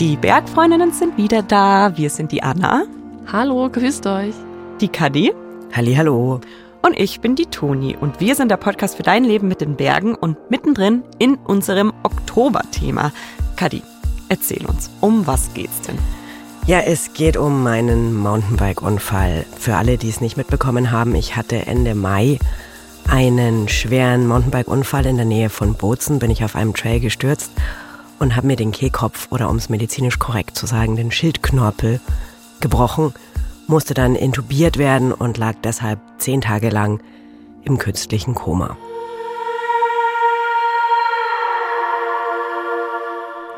Die Bergfreundinnen sind wieder da. Wir sind die Anna. Hallo, grüßt euch. Die Kadi. Hallo. Und ich bin die Toni und wir sind der Podcast für dein Leben mit den Bergen und mittendrin in unserem Oktoberthema. Kadi, erzähl uns, um was geht's denn? Ja, es geht um meinen Mountainbike-Unfall. Für alle, die es nicht mitbekommen haben, ich hatte Ende Mai einen schweren Mountainbike-Unfall in der Nähe von Bozen. Bin ich auf einem Trail gestürzt und habe mir den Kehlkopf oder um es medizinisch korrekt zu sagen, den Schildknorpel gebrochen, musste dann intubiert werden und lag deshalb zehn Tage lang im künstlichen Koma.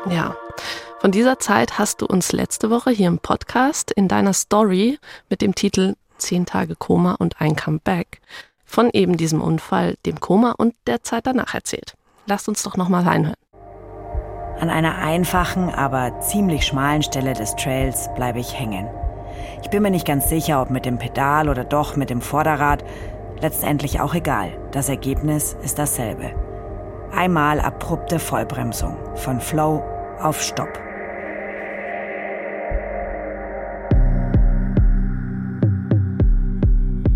Ja, von dieser Zeit hast du uns letzte Woche hier im Podcast in deiner Story mit dem Titel Zehn Tage Koma und ein Comeback von eben diesem Unfall, dem Koma und der Zeit danach erzählt. Lasst uns doch nochmal reinhören. An einer einfachen, aber ziemlich schmalen Stelle des Trails bleibe ich hängen. Ich bin mir nicht ganz sicher, ob mit dem Pedal oder doch mit dem Vorderrad. Letztendlich auch egal. Das Ergebnis ist dasselbe. Einmal abrupte Vollbremsung. Von Flow auf Stopp.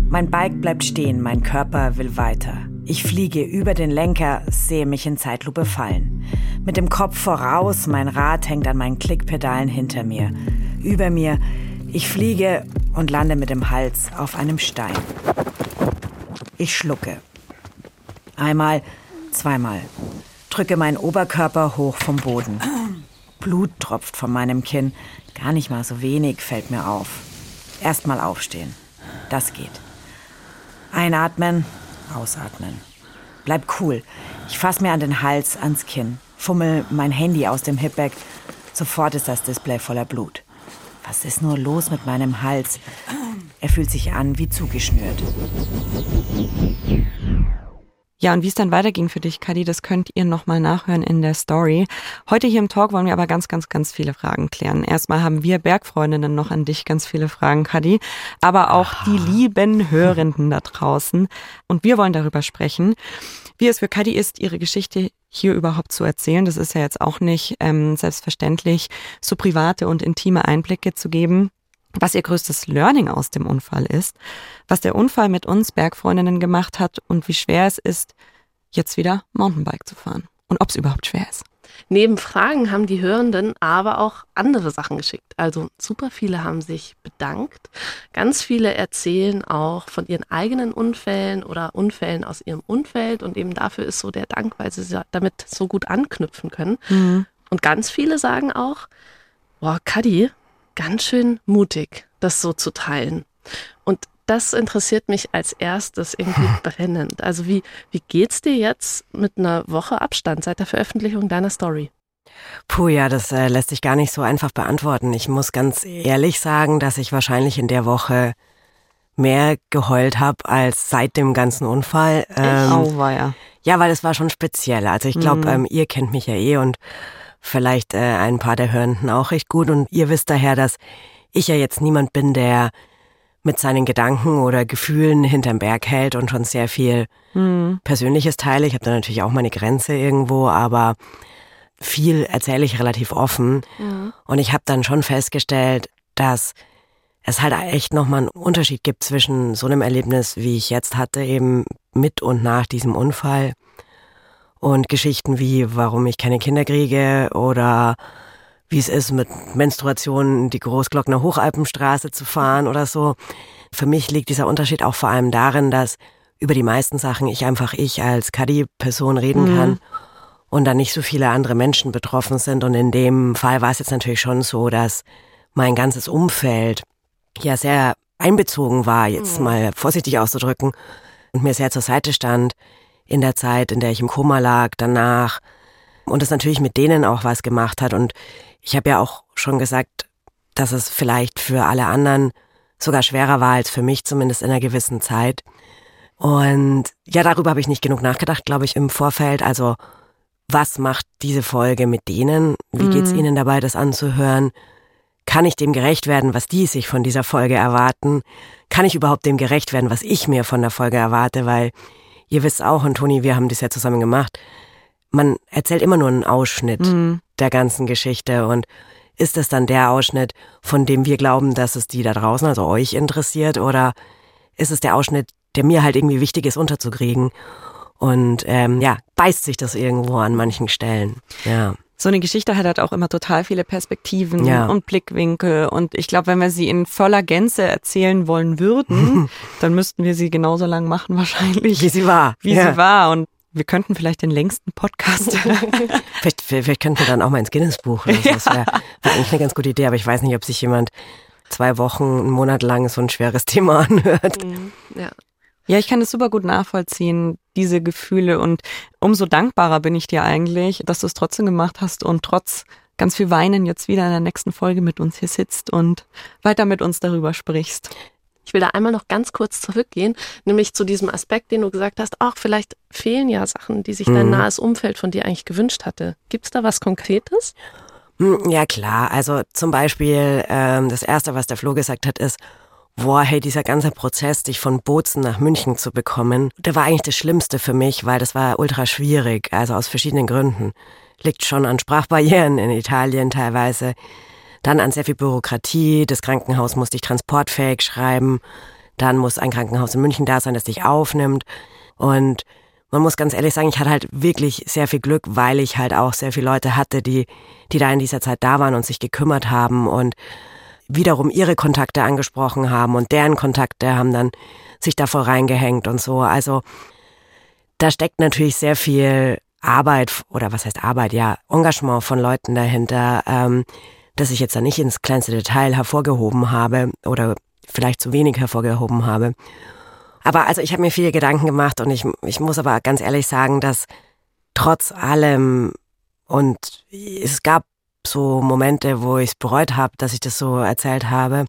Mein Bike bleibt stehen, mein Körper will weiter. Ich fliege über den Lenker, sehe mich in Zeitlupe fallen. Mit dem Kopf voraus, mein Rad hängt an meinen Klickpedalen hinter mir. Über mir, ich fliege und lande mit dem Hals auf einem Stein. Ich schlucke. Einmal, zweimal. Drücke meinen Oberkörper hoch vom Boden. Blut tropft von meinem Kinn. Gar nicht mal so wenig fällt mir auf. Erstmal aufstehen. Das geht. Einatmen, ausatmen. Bleib cool. Ich fass mir an den Hals, ans Kinn. Fummel mein Handy aus dem Hipbag. Sofort ist das Display voller Blut. Was ist nur los mit meinem Hals? Er fühlt sich an wie zugeschnürt. Ja, und wie es dann weiterging für dich, Kadi, das könnt ihr nochmal nachhören in der Story. Heute hier im Talk wollen wir aber ganz, ganz, ganz viele Fragen klären. Erstmal haben wir Bergfreundinnen noch an dich ganz viele Fragen, Kadi, aber auch Aha. die lieben Hörenden da draußen. Und wir wollen darüber sprechen, wie es für Kadi ist, ihre Geschichte hier überhaupt zu erzählen. Das ist ja jetzt auch nicht ähm, selbstverständlich, so private und intime Einblicke zu geben was ihr größtes Learning aus dem Unfall ist, was der Unfall mit uns Bergfreundinnen gemacht hat und wie schwer es ist, jetzt wieder Mountainbike zu fahren und ob es überhaupt schwer ist. Neben Fragen haben die Hörenden aber auch andere Sachen geschickt. Also super viele haben sich bedankt. Ganz viele erzählen auch von ihren eigenen Unfällen oder Unfällen aus ihrem Umfeld und eben dafür ist so der Dank, weil sie damit so gut anknüpfen können. Mhm. Und ganz viele sagen auch, boah, Kadi, ganz schön mutig, das so zu teilen. Und das interessiert mich als erstes irgendwie brennend. Also wie, wie geht's dir jetzt mit einer Woche Abstand seit der Veröffentlichung deiner Story? Puh, ja, das äh, lässt sich gar nicht so einfach beantworten. Ich muss ganz ehrlich sagen, dass ich wahrscheinlich in der Woche mehr geheult habe als seit dem ganzen Unfall. Ähm, oh, war ja. Ja, weil es war schon speziell. Also ich glaube, mhm. ähm, ihr kennt mich ja eh und vielleicht äh, ein paar der Hörenden auch recht gut. Und ihr wisst daher, dass ich ja jetzt niemand bin, der mit seinen Gedanken oder Gefühlen hinterm Berg hält und schon sehr viel mhm. Persönliches teile. Ich habe da natürlich auch meine Grenze irgendwo, aber viel erzähle ich relativ offen. Ja. Und ich habe dann schon festgestellt, dass es halt echt nochmal einen Unterschied gibt zwischen so einem Erlebnis, wie ich jetzt hatte, eben mit und nach diesem Unfall und Geschichten wie, warum ich keine Kinder kriege oder wie es ist, mit Menstruation die Großglockner Hochalpenstraße zu fahren oder so. Für mich liegt dieser Unterschied auch vor allem darin, dass über die meisten Sachen ich einfach ich als Kadi-Person reden mhm. kann und dann nicht so viele andere Menschen betroffen sind. Und in dem Fall war es jetzt natürlich schon so, dass mein ganzes Umfeld ja sehr einbezogen war, jetzt mhm. mal vorsichtig auszudrücken, und mir sehr zur Seite stand in der Zeit, in der ich im Koma lag, danach. Und es natürlich mit denen auch was gemacht hat. Und ich habe ja auch schon gesagt, dass es vielleicht für alle anderen sogar schwerer war als für mich, zumindest in einer gewissen Zeit. Und ja, darüber habe ich nicht genug nachgedacht, glaube ich, im Vorfeld. Also, was macht diese Folge mit denen? Wie geht's mhm. ihnen dabei, das anzuhören? Kann ich dem gerecht werden, was die sich von dieser Folge erwarten? Kann ich überhaupt dem gerecht werden, was ich mir von der Folge erwarte? Weil ihr wisst auch, und Toni, wir haben das ja zusammen gemacht, man erzählt immer nur einen Ausschnitt mhm. der ganzen Geschichte und ist das dann der Ausschnitt, von dem wir glauben, dass es die da draußen, also euch interessiert, oder ist es der Ausschnitt, der mir halt irgendwie wichtig ist, unterzukriegen? Und ähm, ja, beißt sich das irgendwo an manchen Stellen. Ja. So eine Geschichte hat halt auch immer total viele Perspektiven ja. und Blickwinkel. Und ich glaube, wenn wir sie in voller Gänze erzählen wollen würden, dann müssten wir sie genauso lang machen wahrscheinlich. Wie sie war. Wie ja. sie war. Und wir könnten vielleicht den längsten Podcast. vielleicht, vielleicht könnten wir dann auch mal ins Guinness-Buch. Ja. Das wäre wär eigentlich eine ganz gute Idee, aber ich weiß nicht, ob sich jemand zwei Wochen, einen Monat lang so ein schweres Thema anhört. Mhm. Ja. Ja, ich kann das super gut nachvollziehen, diese Gefühle. Und umso dankbarer bin ich dir eigentlich, dass du es trotzdem gemacht hast und trotz ganz viel Weinen jetzt wieder in der nächsten Folge mit uns hier sitzt und weiter mit uns darüber sprichst. Ich will da einmal noch ganz kurz zurückgehen, nämlich zu diesem Aspekt, den du gesagt hast, ach, vielleicht fehlen ja Sachen, die sich dein mhm. nahes Umfeld von dir eigentlich gewünscht hatte. Gibt es da was Konkretes? Hm, ja klar, also zum Beispiel ähm, das Erste, was der Flo gesagt hat, ist, boah, hey, dieser ganze Prozess, dich von Bozen nach München zu bekommen, der war eigentlich das Schlimmste für mich, weil das war ultra schwierig, also aus verschiedenen Gründen. Liegt schon an Sprachbarrieren in Italien teilweise, dann an sehr viel Bürokratie, das Krankenhaus muss dich transportfähig schreiben, dann muss ein Krankenhaus in München da sein, das dich aufnimmt. Und man muss ganz ehrlich sagen, ich hatte halt wirklich sehr viel Glück, weil ich halt auch sehr viele Leute hatte, die, die da in dieser Zeit da waren und sich gekümmert haben. Und wiederum ihre Kontakte angesprochen haben und deren Kontakte haben dann sich davor reingehängt und so. Also da steckt natürlich sehr viel Arbeit oder was heißt Arbeit, ja, Engagement von Leuten dahinter, ähm, dass ich jetzt da nicht ins kleinste Detail hervorgehoben habe oder vielleicht zu wenig hervorgehoben habe. Aber also ich habe mir viele Gedanken gemacht und ich, ich muss aber ganz ehrlich sagen, dass trotz allem und es gab so Momente, wo ich es bereut habe, dass ich das so erzählt habe,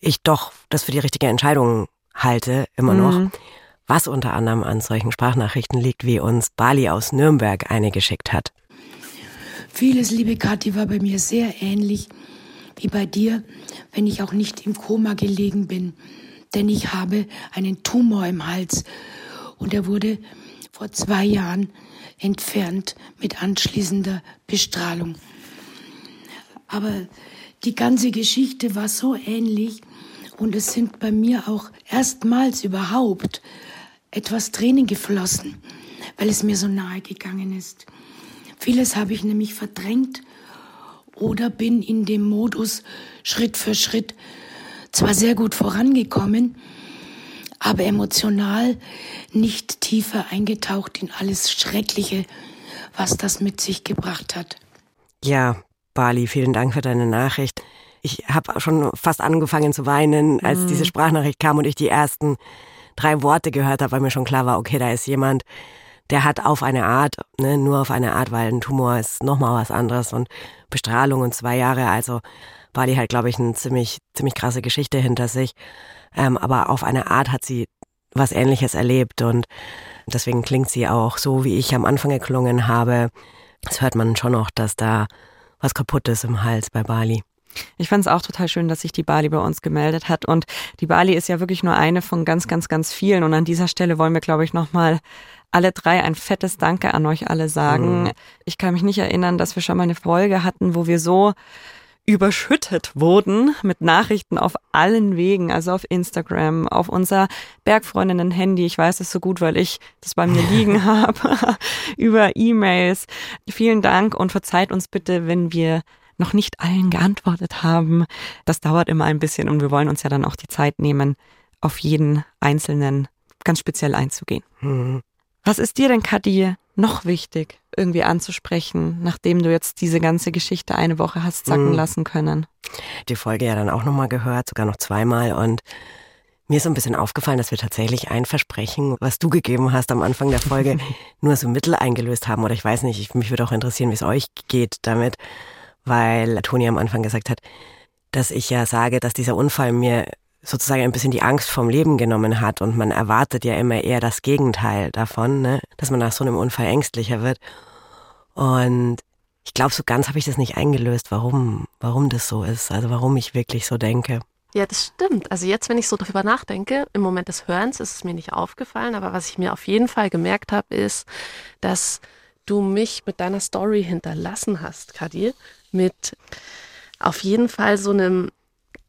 ich doch das für die richtige Entscheidung halte, immer noch. Mhm. Was unter anderem an solchen Sprachnachrichten liegt, wie uns Bali aus Nürnberg eine geschickt hat. Vieles, liebe Kathi, war bei mir sehr ähnlich wie bei dir, wenn ich auch nicht im Koma gelegen bin. Denn ich habe einen Tumor im Hals und er wurde vor zwei Jahren entfernt mit anschließender Bestrahlung. Aber die ganze Geschichte war so ähnlich und es sind bei mir auch erstmals überhaupt etwas Tränen geflossen, weil es mir so nahe gegangen ist. Vieles habe ich nämlich verdrängt oder bin in dem Modus Schritt für Schritt zwar sehr gut vorangekommen, aber emotional nicht tiefer eingetaucht in alles Schreckliche, was das mit sich gebracht hat. Ja, Bali, vielen Dank für deine Nachricht. Ich habe schon fast angefangen zu weinen, als mhm. diese Sprachnachricht kam und ich die ersten drei Worte gehört habe, weil mir schon klar war, okay, da ist jemand, der hat auf eine Art, ne, nur auf eine Art, weil ein Tumor ist nochmal was anderes und Bestrahlung und zwei Jahre, also Bali hat, glaube ich, eine ziemlich, ziemlich krasse Geschichte hinter sich. Ähm, aber auf eine Art hat sie was Ähnliches erlebt und deswegen klingt sie auch so, wie ich am Anfang geklungen habe. Das hört man schon noch, dass da was kaputt ist im Hals bei Bali. Ich fand es auch total schön, dass sich die Bali bei uns gemeldet hat. Und die Bali ist ja wirklich nur eine von ganz, ganz, ganz vielen. Und an dieser Stelle wollen wir, glaube ich, nochmal alle drei ein fettes Danke an euch alle sagen. Mhm. Ich kann mich nicht erinnern, dass wir schon mal eine Folge hatten, wo wir so überschüttet wurden mit Nachrichten auf allen Wegen, also auf Instagram, auf unser Bergfreundinnen-Handy. Ich weiß es so gut, weil ich das bei mir liegen habe, über E-Mails. Vielen Dank und verzeiht uns bitte, wenn wir noch nicht allen geantwortet haben. Das dauert immer ein bisschen und wir wollen uns ja dann auch die Zeit nehmen, auf jeden Einzelnen ganz speziell einzugehen. Mhm. Was ist dir denn, Kadi, noch wichtig irgendwie anzusprechen, nachdem du jetzt diese ganze Geschichte eine Woche hast sacken mhm. lassen können? Die Folge ja dann auch nochmal gehört, sogar noch zweimal und mir ist so ein bisschen aufgefallen, dass wir tatsächlich ein Versprechen, was du gegeben hast am Anfang der Folge, nur so Mittel eingelöst haben. Oder ich weiß nicht, ich, mich würde auch interessieren, wie es euch geht damit, weil Toni am Anfang gesagt hat, dass ich ja sage, dass dieser Unfall mir sozusagen ein bisschen die Angst vom Leben genommen hat und man erwartet ja immer eher das Gegenteil davon, ne? dass man nach so einem Unfall ängstlicher wird. Und ich glaube, so ganz habe ich das nicht eingelöst, warum, warum das so ist, also warum ich wirklich so denke. Ja, das stimmt. Also jetzt, wenn ich so darüber nachdenke, im Moment des Hörens ist es mir nicht aufgefallen, aber was ich mir auf jeden Fall gemerkt habe, ist, dass du mich mit deiner Story hinterlassen hast, Kadir, mit auf jeden Fall so einem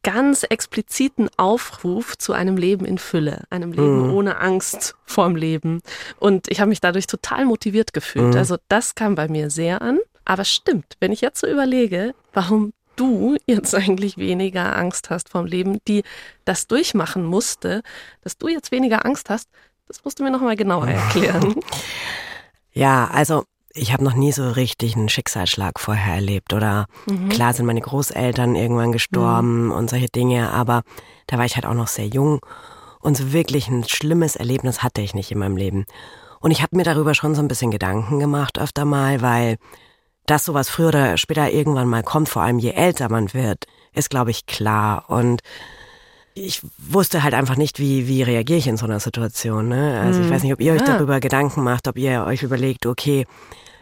ganz expliziten Aufruf zu einem Leben in Fülle, einem Leben mhm. ohne Angst vorm Leben. Und ich habe mich dadurch total motiviert gefühlt. Mhm. Also das kam bei mir sehr an. Aber stimmt, wenn ich jetzt so überlege, warum du jetzt eigentlich weniger Angst hast vom Leben, die das durchmachen musste, dass du jetzt weniger Angst hast, das musst du mir nochmal genauer erklären. Ja, also ich habe noch nie so richtig einen Schicksalsschlag vorher erlebt. Oder mhm. klar sind meine Großeltern irgendwann gestorben mhm. und solche Dinge, aber da war ich halt auch noch sehr jung. Und so wirklich ein schlimmes Erlebnis hatte ich nicht in meinem Leben. Und ich habe mir darüber schon so ein bisschen Gedanken gemacht öfter mal, weil dass sowas früher oder später irgendwann mal kommt, vor allem je älter man wird, ist, glaube ich, klar. Und ich wusste halt einfach nicht, wie, wie reagiere ich in so einer Situation. Ne? Also ich mhm. weiß nicht, ob ihr euch ja. darüber Gedanken macht, ob ihr euch überlegt, okay,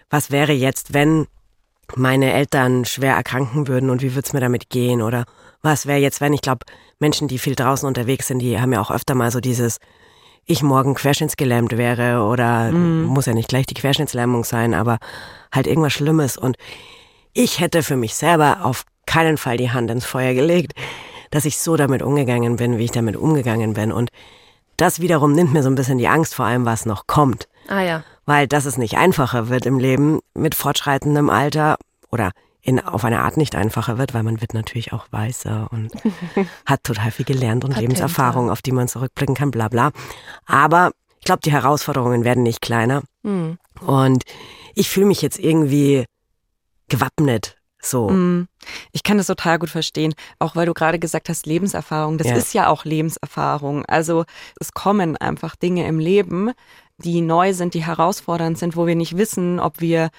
was wäre jetzt, wenn meine Eltern schwer erkranken würden und wie würde es mir damit gehen? Oder was wäre jetzt, wenn, ich glaube, Menschen, die viel draußen unterwegs sind, die haben ja auch öfter mal so dieses, ich morgen querschnittsgelähmt wäre oder mhm. muss ja nicht gleich die Querschnittslähmung sein, aber halt irgendwas Schlimmes. Und ich hätte für mich selber auf keinen Fall die Hand ins Feuer gelegt, dass ich so damit umgegangen bin, wie ich damit umgegangen bin. Und das wiederum nimmt mir so ein bisschen die Angst vor allem, was noch kommt. Ah ja. Weil dass es nicht einfacher wird im Leben mit fortschreitendem Alter oder in, auf eine Art nicht einfacher wird, weil man wird natürlich auch weißer und hat total viel gelernt und Patente. Lebenserfahrung, auf die man zurückblicken kann, bla bla. Aber ich glaube, die Herausforderungen werden nicht kleiner. Mhm. Und ich fühle mich jetzt irgendwie gewappnet so. Mhm. Ich kann das total gut verstehen, auch weil du gerade gesagt hast, Lebenserfahrung. Das ja. ist ja auch Lebenserfahrung. Also es kommen einfach Dinge im Leben, die neu sind, die herausfordernd sind, wo wir nicht wissen, ob wir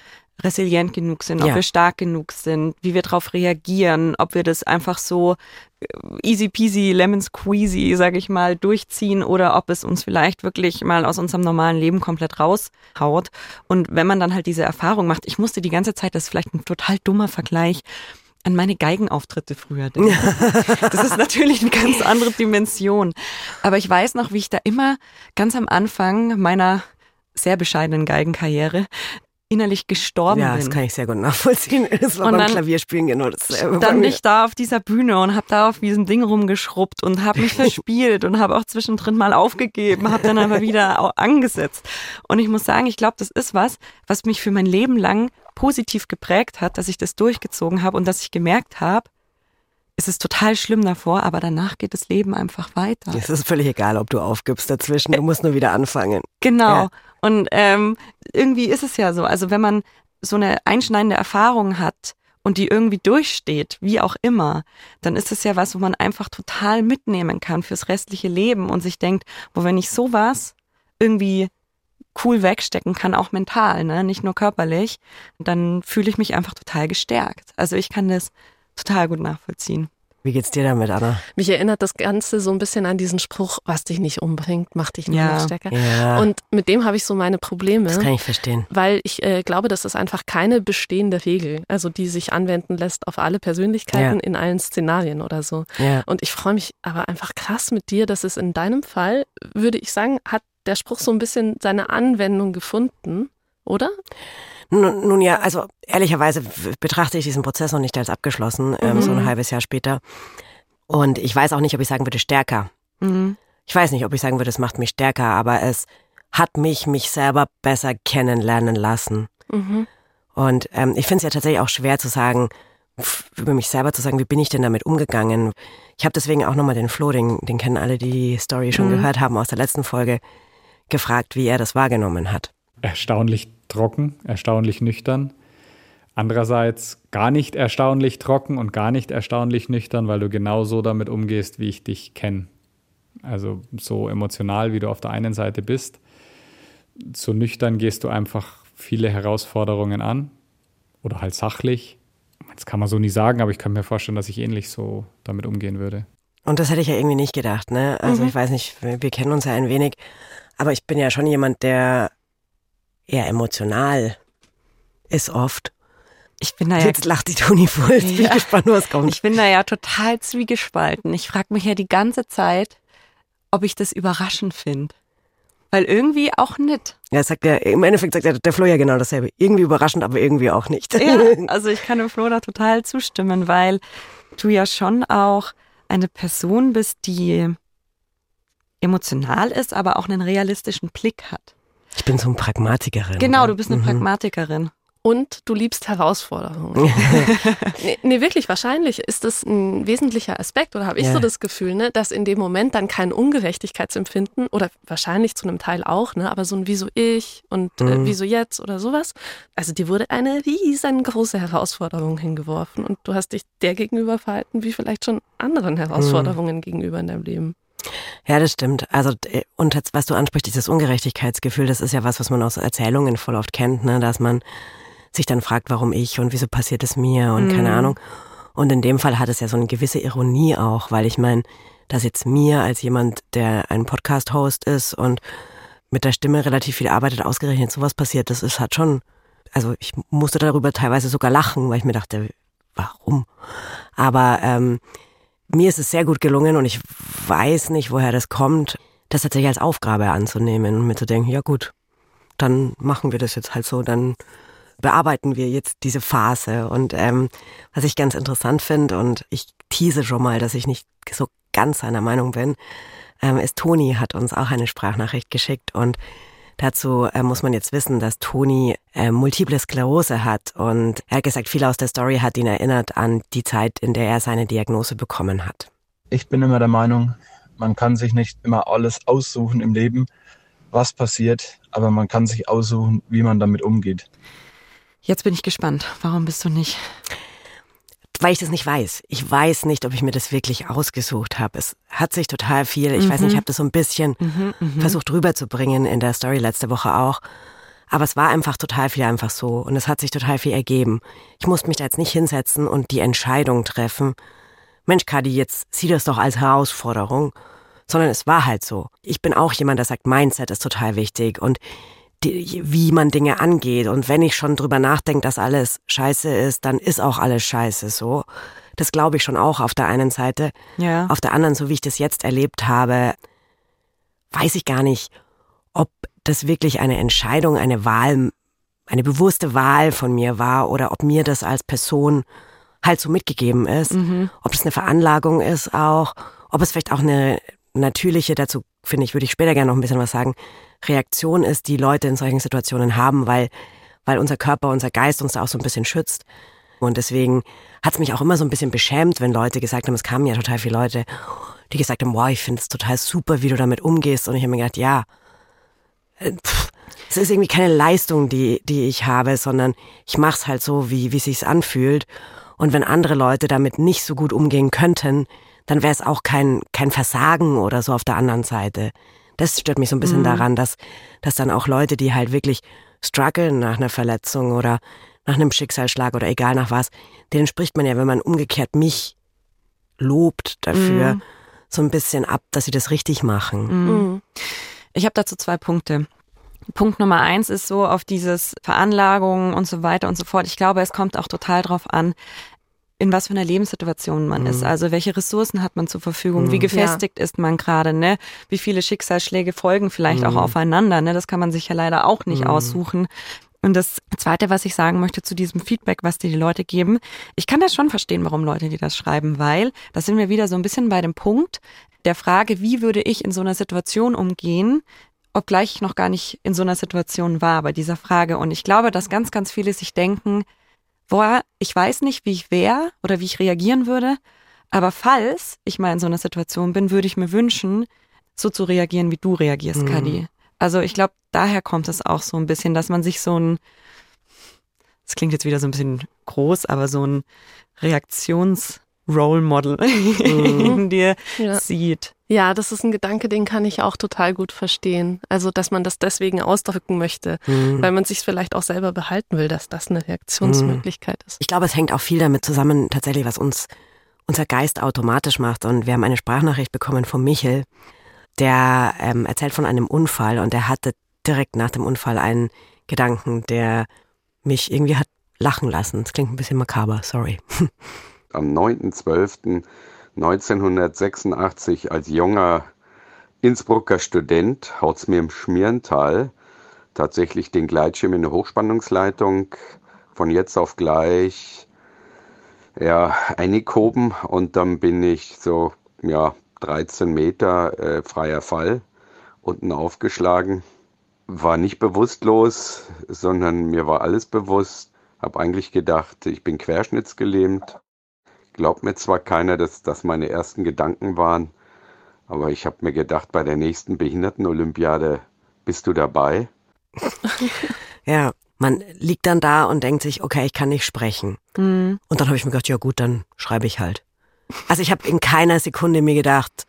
resilient genug sind, ob ja. wir stark genug sind, wie wir darauf reagieren, ob wir das einfach so äh, easy peasy, lemon squeezy, sage ich mal, durchziehen oder ob es uns vielleicht wirklich mal aus unserem normalen Leben komplett raushaut. Und wenn man dann halt diese Erfahrung macht, ich musste die ganze Zeit, das ist vielleicht ein total dummer Vergleich, an meine Geigenauftritte früher denken. Das ist natürlich eine ganz andere Dimension. Aber ich weiß noch, wie ich da immer ganz am Anfang meiner sehr bescheidenen Geigenkarriere innerlich gestorben ja, bin. Ja, das kann ich sehr gut nachvollziehen. Das war und beim Klavierspielen genau dasselbe. Stand ich da auf dieser Bühne und habe da auf diesem Ding rumgeschrubbt und habe mich verspielt und habe auch zwischendrin mal aufgegeben, habe dann aber wieder angesetzt. Und ich muss sagen, ich glaube, das ist was, was mich für mein Leben lang positiv geprägt hat, dass ich das durchgezogen habe und dass ich gemerkt habe, es ist total schlimm davor, aber danach geht das Leben einfach weiter. Es ist völlig egal, ob du aufgibst dazwischen, du musst nur wieder anfangen. Genau. Ja. Und ähm, irgendwie ist es ja so. Also wenn man so eine einschneidende Erfahrung hat und die irgendwie durchsteht, wie auch immer, dann ist es ja was, wo man einfach total mitnehmen kann fürs restliche Leben und sich denkt, wo wenn ich sowas irgendwie cool wegstecken kann, auch mental, ne, nicht nur körperlich, dann fühle ich mich einfach total gestärkt. Also ich kann das total gut nachvollziehen. Wie geht's dir damit, Anna? Mich erinnert das Ganze so ein bisschen an diesen Spruch, was dich nicht umbringt, macht dich nicht ja. stärker. Ja. Und mit dem habe ich so meine Probleme. Das kann ich verstehen. Weil ich äh, glaube, das ist einfach keine bestehende Regel, also die sich anwenden lässt auf alle Persönlichkeiten ja. in allen Szenarien oder so. Ja. Und ich freue mich aber einfach krass mit dir, dass es in deinem Fall, würde ich sagen, hat der Spruch so ein bisschen seine Anwendung gefunden, oder? Nun, nun ja, also ehrlicherweise betrachte ich diesen Prozess noch nicht als abgeschlossen, mhm. ähm, so ein halbes Jahr später. Und ich weiß auch nicht, ob ich sagen würde, stärker. Mhm. Ich weiß nicht, ob ich sagen würde, es macht mich stärker, aber es hat mich, mich selber besser kennenlernen lassen. Mhm. Und ähm, ich finde es ja tatsächlich auch schwer zu sagen, über mich selber zu sagen, wie bin ich denn damit umgegangen. Ich habe deswegen auch nochmal den Flo, den, den kennen alle, die die Story schon mhm. gehört haben aus der letzten Folge, gefragt, wie er das wahrgenommen hat. Erstaunlich trocken, erstaunlich nüchtern. Andererseits gar nicht erstaunlich trocken und gar nicht erstaunlich nüchtern, weil du genau so damit umgehst, wie ich dich kenne. Also so emotional, wie du auf der einen Seite bist, so nüchtern gehst du einfach viele Herausforderungen an oder halt sachlich. Das kann man so nie sagen, aber ich kann mir vorstellen, dass ich ähnlich so damit umgehen würde. Und das hätte ich ja irgendwie nicht gedacht, ne? Also mhm. ich weiß nicht, wir kennen uns ja ein wenig, aber ich bin ja schon jemand, der eher emotional ist oft. Ich bin da ja, Jetzt lacht die Toni voll. Jetzt bin ich gespannt, was kommt. Ich bin da ja total zwiegespalten. Ich frage mich ja die ganze Zeit, ob ich das überraschend finde. Weil irgendwie auch nicht. Ja, sagt er, im Endeffekt sagt er, der Flo ja genau dasselbe. Irgendwie überraschend, aber irgendwie auch nicht. Ja, also ich kann dem Flo da total zustimmen, weil du ja schon auch eine Person bist, die emotional ist, aber auch einen realistischen Blick hat. Ich bin so eine Pragmatikerin. Genau, du bist eine mhm. Pragmatikerin. Und du liebst Herausforderungen. nee, nee, wirklich, wahrscheinlich ist das ein wesentlicher Aspekt oder habe ich ja. so das Gefühl, ne, dass in dem Moment dann kein Ungerechtigkeitsempfinden oder wahrscheinlich zu einem Teil auch, ne, aber so ein Wieso ich und äh, mhm. äh, Wieso jetzt oder sowas. Also dir wurde eine riesengroße Herausforderung hingeworfen und du hast dich der gegenüber verhalten, wie vielleicht schon anderen Herausforderungen mhm. gegenüber in deinem Leben. Ja, das stimmt. Also, äh, und was du ansprichst, dieses Ungerechtigkeitsgefühl, das ist ja was, was man aus Erzählungen voll oft kennt, ne, dass man sich dann fragt, warum ich und wieso passiert es mir und mhm. keine Ahnung. Und in dem Fall hat es ja so eine gewisse Ironie auch, weil ich meine, dass jetzt mir als jemand, der ein Podcast-Host ist und mit der Stimme relativ viel arbeitet, ausgerechnet sowas passiert, das ist halt schon, also ich musste darüber teilweise sogar lachen, weil ich mir dachte, warum? Aber ähm, mir ist es sehr gut gelungen und ich weiß nicht, woher das kommt, das tatsächlich als Aufgabe anzunehmen und mir zu denken, ja gut, dann machen wir das jetzt halt so, dann bearbeiten wir jetzt diese Phase. Und ähm, was ich ganz interessant finde, und ich tease schon mal, dass ich nicht so ganz seiner Meinung bin, ähm, ist, Toni hat uns auch eine Sprachnachricht geschickt und Dazu äh, muss man jetzt wissen, dass Toni äh, multiple Sklerose hat und er hat gesagt, viel aus der Story hat ihn erinnert an die Zeit, in der er seine Diagnose bekommen hat. Ich bin immer der Meinung, man kann sich nicht immer alles aussuchen im Leben, was passiert, aber man kann sich aussuchen, wie man damit umgeht. Jetzt bin ich gespannt. Warum bist du nicht? Weil ich das nicht weiß. Ich weiß nicht, ob ich mir das wirklich ausgesucht habe. Es hat sich total viel, ich mhm. weiß nicht, ich mhm. habe das so ein bisschen mhm, mhm, versucht rüberzubringen in der Story letzte Woche auch. Aber es war einfach total viel einfach so und es hat sich total viel ergeben. Ich musste mich da jetzt nicht hinsetzen und die Entscheidung treffen. Mensch, Kadi, jetzt sieh das doch als Herausforderung. Sondern es war halt so. Ich bin auch jemand, der sagt, Mindset ist total wichtig und die, wie man Dinge angeht. Und wenn ich schon drüber nachdenke, dass alles scheiße ist, dann ist auch alles scheiße so. Das glaube ich schon auch auf der einen Seite. Ja. Auf der anderen, so wie ich das jetzt erlebt habe, weiß ich gar nicht, ob das wirklich eine Entscheidung, eine Wahl, eine bewusste Wahl von mir war oder ob mir das als Person halt so mitgegeben ist. Mhm. Ob es eine Veranlagung ist auch, ob es vielleicht auch eine natürliche, dazu finde ich, würde ich später gerne noch ein bisschen was sagen, Reaktion ist, die Leute in solchen Situationen haben, weil, weil unser Körper, unser Geist uns da auch so ein bisschen schützt. Und deswegen hat es mich auch immer so ein bisschen beschämt, wenn Leute gesagt haben, es kamen ja total viele Leute, die gesagt haben, wow, ich finde es total super, wie du damit umgehst. Und ich habe mir gedacht, ja, äh, es ist irgendwie keine Leistung, die, die ich habe, sondern ich mache es halt so, wie, wie es sich anfühlt. Und wenn andere Leute damit nicht so gut umgehen könnten, dann wäre es auch kein, kein Versagen oder so auf der anderen Seite das stört mich so ein bisschen mhm. daran, dass, dass dann auch Leute, die halt wirklich strugglen nach einer Verletzung oder nach einem Schicksalsschlag oder egal nach was, denen spricht man ja, wenn man umgekehrt mich lobt dafür, mhm. so ein bisschen ab, dass sie das richtig machen. Mhm. mhm. Ich habe dazu zwei Punkte. Punkt Nummer eins ist so auf dieses Veranlagung und so weiter und so fort. Ich glaube, es kommt auch total drauf an, in was für einer Lebenssituation man mhm. ist. Also welche Ressourcen hat man zur Verfügung? Mhm. Wie gefestigt ja. ist man gerade? Ne? Wie viele Schicksalsschläge folgen vielleicht mhm. auch aufeinander? Ne? Das kann man sich ja leider auch nicht mhm. aussuchen. Und das Zweite, was ich sagen möchte zu diesem Feedback, was dir die Leute geben, ich kann das schon verstehen, warum Leute dir das schreiben, weil da sind wir wieder so ein bisschen bei dem Punkt der Frage, wie würde ich in so einer Situation umgehen, obgleich ich noch gar nicht in so einer Situation war bei dieser Frage. Und ich glaube, dass ganz, ganz viele sich denken, boah, ich weiß nicht, wie ich wäre oder wie ich reagieren würde, aber falls ich mal in so einer Situation bin, würde ich mir wünschen, so zu reagieren, wie du reagierst, mhm. Kadi. Also ich glaube, daher kommt es auch so ein bisschen, dass man sich so ein, das klingt jetzt wieder so ein bisschen groß, aber so ein Reaktions- Role Model mhm. in dir ja. sieht. Ja, das ist ein Gedanke, den kann ich auch total gut verstehen. Also, dass man das deswegen ausdrücken möchte, mhm. weil man sich vielleicht auch selber behalten will, dass das eine Reaktionsmöglichkeit mhm. ist. Ich glaube, es hängt auch viel damit zusammen, tatsächlich, was uns unser Geist automatisch macht. Und wir haben eine Sprachnachricht bekommen von Michel, der ähm, erzählt von einem Unfall und er hatte direkt nach dem Unfall einen Gedanken, der mich irgendwie hat lachen lassen. Das klingt ein bisschen makaber, sorry. am 9.12.1986 als junger Innsbrucker Student, haut's mir im Schmierental, tatsächlich den Gleitschirm in eine Hochspannungsleitung von jetzt auf gleich ja, eingehoben und dann bin ich so ja, 13 Meter äh, freier Fall unten aufgeschlagen. War nicht bewusstlos, sondern mir war alles bewusst. Hab eigentlich gedacht, ich bin querschnittsgelähmt. Glaubt mir zwar keiner, dass das meine ersten Gedanken waren, aber ich habe mir gedacht, bei der nächsten Behindertenolympiade bist du dabei. ja, man liegt dann da und denkt sich, okay, ich kann nicht sprechen. Mhm. Und dann habe ich mir gedacht, ja gut, dann schreibe ich halt. Also ich habe in keiner Sekunde mir gedacht,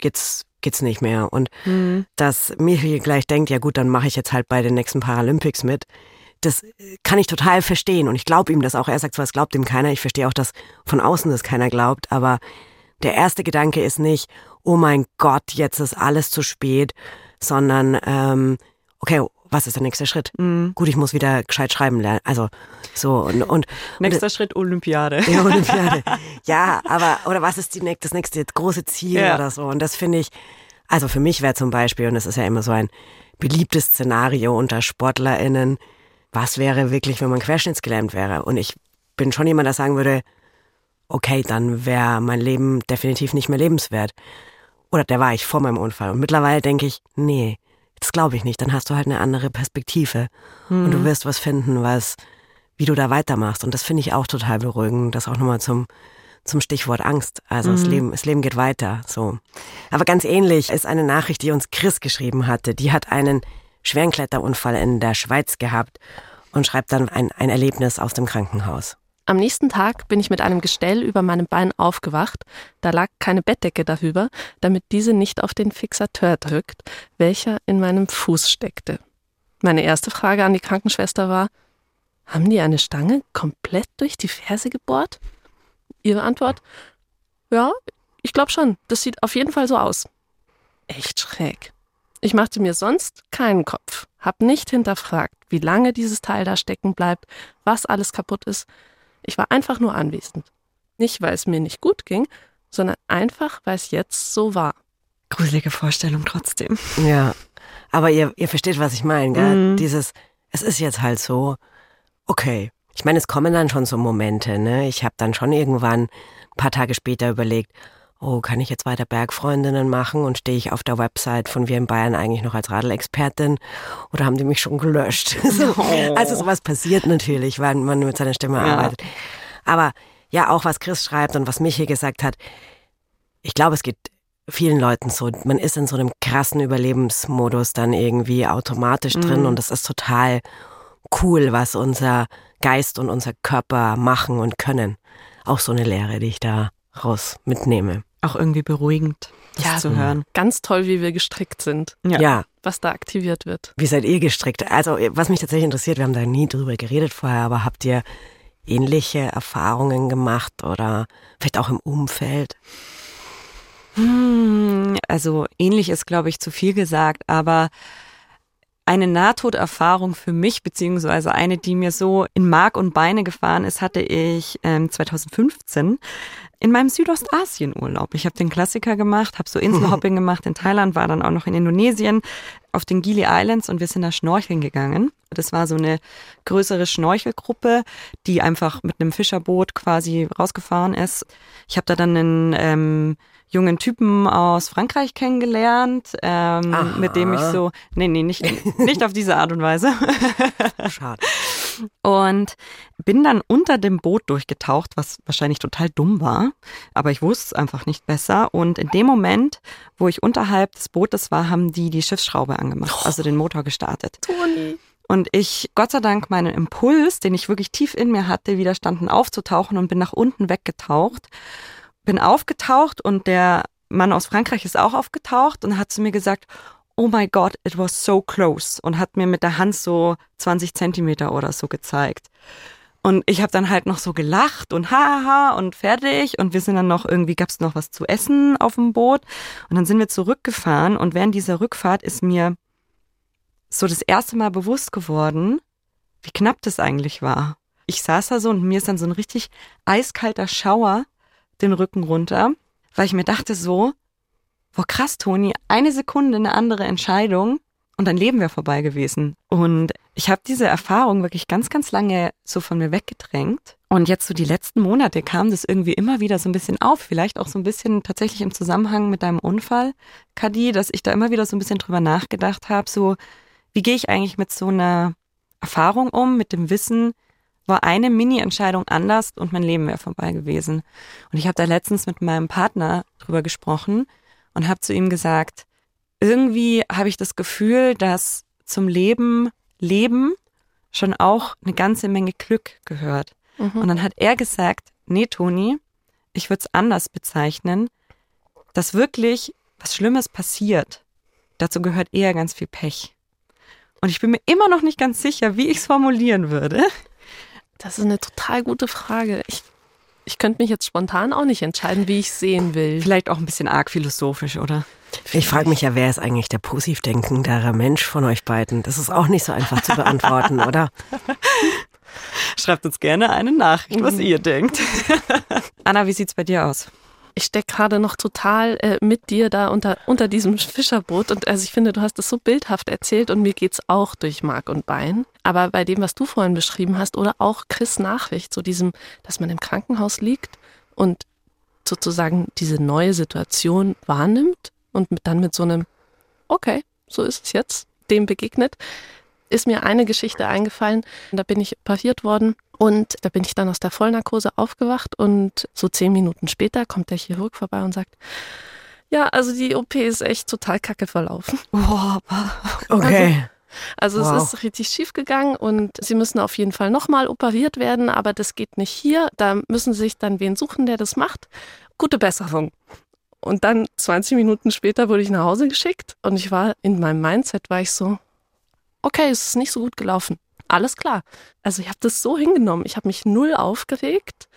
jetzt geht's nicht mehr. Und mhm. dass Michi gleich denkt, ja gut, dann mache ich jetzt halt bei den nächsten Paralympics mit. Das kann ich total verstehen und ich glaube ihm das auch. Er sagt zwar, es glaubt ihm keiner. Ich verstehe auch, dass von außen das keiner glaubt, aber der erste Gedanke ist nicht, oh mein Gott, jetzt ist alles zu spät, sondern ähm, okay, was ist der nächste Schritt? Mhm. Gut, ich muss wieder gescheit schreiben lernen. Also so und, und nächster und, Schritt Olympiade. Ja, Olympiade. ja, aber oder was ist die, das nächste große Ziel ja. oder so? Und das finde ich, also für mich wäre zum Beispiel und das ist ja immer so ein beliebtes Szenario unter SportlerInnen, was wäre wirklich, wenn man querschnittsgelähmt wäre? Und ich bin schon jemand, der sagen würde, okay, dann wäre mein Leben definitiv nicht mehr lebenswert. Oder der war ich vor meinem Unfall. Und mittlerweile denke ich, nee, das glaube ich nicht. Dann hast du halt eine andere Perspektive. Mhm. Und du hm. wirst was finden, was, wie du da weitermachst. Und das finde ich auch total beruhigend. Das auch nochmal zum, zum Stichwort Angst. Also mhm. das, hm. Leben, das Leben geht weiter. So. Aber ganz ähnlich ist eine Nachricht, die uns Chris geschrieben hatte. Die hat einen schweren Kletterunfall in der Schweiz gehabt und schreibt dann ein, ein Erlebnis aus dem Krankenhaus. Am nächsten Tag bin ich mit einem Gestell über meinem Bein aufgewacht. Da lag keine Bettdecke darüber, damit diese nicht auf den Fixateur drückt, welcher in meinem Fuß steckte. Meine erste Frage an die Krankenschwester war, haben die eine Stange komplett durch die Ferse gebohrt? Ihre Antwort, ja, ich glaube schon, das sieht auf jeden Fall so aus. Echt schräg. Ich machte mir sonst keinen Kopf, hab nicht hinterfragt, wie lange dieses Teil da stecken bleibt, was alles kaputt ist, ich war einfach nur anwesend. Nicht, weil es mir nicht gut ging, sondern einfach, weil es jetzt so war. Gruselige Vorstellung trotzdem. Ja, aber ihr, ihr versteht, was ich meine, gell? Mhm. Dieses, es ist jetzt halt so, okay. Ich meine, es kommen dann schon so Momente, ne? Ich habe dann schon irgendwann ein paar Tage später überlegt, oh, kann ich jetzt weiter Bergfreundinnen machen und stehe ich auf der Website von Wir in Bayern eigentlich noch als Radelexpertin oder haben die mich schon gelöscht? so, oh. Also sowas passiert natürlich, weil man mit seiner Stimme ja. arbeitet. Aber ja, auch was Chris schreibt und was mich hier gesagt hat, ich glaube, es geht vielen Leuten so. Man ist in so einem krassen Überlebensmodus dann irgendwie automatisch drin mhm. und das ist total cool, was unser Geist und unser Körper machen und können. Auch so eine Lehre, die ich da raus mitnehme. Auch irgendwie beruhigend, das ja, zu hören. Ganz toll, wie wir gestrickt sind. Ja. ja. Was da aktiviert wird. Wie seid ihr gestrickt? Also, was mich tatsächlich interessiert, wir haben da nie drüber geredet vorher, aber habt ihr ähnliche Erfahrungen gemacht oder vielleicht auch im Umfeld? Hm, also ähnlich ist, glaube ich, zu viel gesagt, aber eine Nahtoderfahrung für mich, beziehungsweise eine, die mir so in Mark und Beine gefahren ist, hatte ich ähm, 2015 in meinem Südostasien-Urlaub. Ich habe den Klassiker gemacht, habe so Inselhopping gemacht in Thailand, war dann auch noch in Indonesien auf den Gili Islands und wir sind da schnorcheln gegangen. Das war so eine größere Schnorchelgruppe, die einfach mit einem Fischerboot quasi rausgefahren ist. Ich habe da dann einen ähm, jungen Typen aus Frankreich kennengelernt, ähm, mit dem ich so, nee, nee, nicht, nicht auf diese Art und Weise. Schade. Und bin dann unter dem Boot durchgetaucht, was wahrscheinlich total dumm war, aber ich wusste es einfach nicht besser. Und in dem Moment, wo ich unterhalb des Bootes war, haben die die Schiffsschraube angemacht, also den Motor gestartet. Toni. Und ich, Gott sei Dank, meinen Impuls, den ich wirklich tief in mir hatte, widerstanden aufzutauchen und bin nach unten weggetaucht bin aufgetaucht und der Mann aus Frankreich ist auch aufgetaucht und hat zu mir gesagt, oh my God, it was so close und hat mir mit der Hand so 20 Zentimeter oder so gezeigt. Und ich habe dann halt noch so gelacht und haha und fertig und wir sind dann noch irgendwie, gab es noch was zu essen auf dem Boot und dann sind wir zurückgefahren und während dieser Rückfahrt ist mir so das erste Mal bewusst geworden, wie knapp das eigentlich war. Ich saß da so und mir ist dann so ein richtig eiskalter Schauer den Rücken runter, weil ich mir dachte so, boah krass, Toni, eine Sekunde eine andere Entscheidung und dein Leben wäre vorbei gewesen. Und ich habe diese Erfahrung wirklich ganz, ganz lange so von mir weggedrängt. Und jetzt so die letzten Monate kam das irgendwie immer wieder so ein bisschen auf. Vielleicht auch so ein bisschen tatsächlich im Zusammenhang mit deinem Unfall, Kadi, dass ich da immer wieder so ein bisschen drüber nachgedacht habe, so wie gehe ich eigentlich mit so einer Erfahrung um, mit dem Wissen, war eine Mini-Entscheidung anders und mein Leben wäre vorbei gewesen. Und ich habe da letztens mit meinem Partner drüber gesprochen und habe zu ihm gesagt, irgendwie habe ich das Gefühl, dass zum Leben Leben schon auch eine ganze Menge Glück gehört. Mhm. Und dann hat er gesagt, nee, Toni, ich würde es anders bezeichnen, dass wirklich was Schlimmes passiert. Dazu gehört eher ganz viel Pech. Und ich bin mir immer noch nicht ganz sicher, wie ich es formulieren würde. Das ist eine total gute Frage. Ich, ich könnte mich jetzt spontan auch nicht entscheiden, wie ich sehen will. Vielleicht auch ein bisschen arg philosophisch, oder? Ich frage mich ja, wer ist eigentlich der positiv denkendere Mensch von euch beiden? Das ist auch nicht so einfach zu beantworten, oder? Schreibt uns gerne eine Nachricht, was mhm. ihr denkt. Anna, wie sieht's bei dir aus? Ich stecke gerade noch total äh, mit dir da unter, unter diesem Fischerboot. Und also ich finde, du hast es so bildhaft erzählt und mir geht's auch durch Mark und Bein. Aber bei dem, was du vorhin beschrieben hast, oder auch Chris Nachricht, so diesem, dass man im Krankenhaus liegt und sozusagen diese neue Situation wahrnimmt und mit, dann mit so einem, okay, so ist es jetzt, dem begegnet, ist mir eine Geschichte eingefallen. Da bin ich operiert worden und da bin ich dann aus der Vollnarkose aufgewacht und so zehn Minuten später kommt der Chirurg vorbei und sagt, ja, also die OP ist echt total kacke verlaufen. Oh, okay. Also, also wow. es ist richtig schief gegangen und sie müssen auf jeden Fall nochmal operiert werden, aber das geht nicht hier. Da müssen sie sich dann wen suchen, der das macht. Gute Besserung. Und dann 20 Minuten später wurde ich nach Hause geschickt und ich war in meinem Mindset war ich so, okay, es ist nicht so gut gelaufen alles klar. Also ich habe das so hingenommen. Ich habe mich null aufgeregt.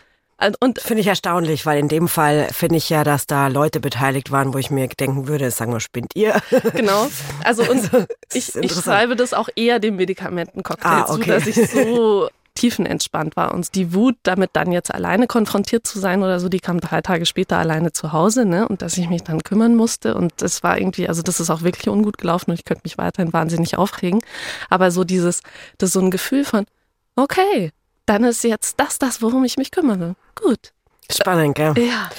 Und finde ich erstaunlich, weil in dem Fall finde ich ja, dass da Leute beteiligt waren, wo ich mir denken würde, sagen wir, spinnt ihr? Genau. Also und also, ich, ich schreibe das auch eher dem Medikamentencocktail ah, okay. zu, dass ich so tiefenentspannt war. Und die Wut, damit dann jetzt alleine konfrontiert zu sein oder so, die kam drei Tage später alleine zu Hause, ne? Und dass ich mich dann kümmern musste. Und das war irgendwie, also das ist auch wirklich ungut gelaufen und ich könnte mich weiterhin wahnsinnig aufregen. Aber so dieses, das so ein Gefühl von, okay, dann ist jetzt das, das, worum ich mich kümmere. Gut. Spannend, gell? Ja.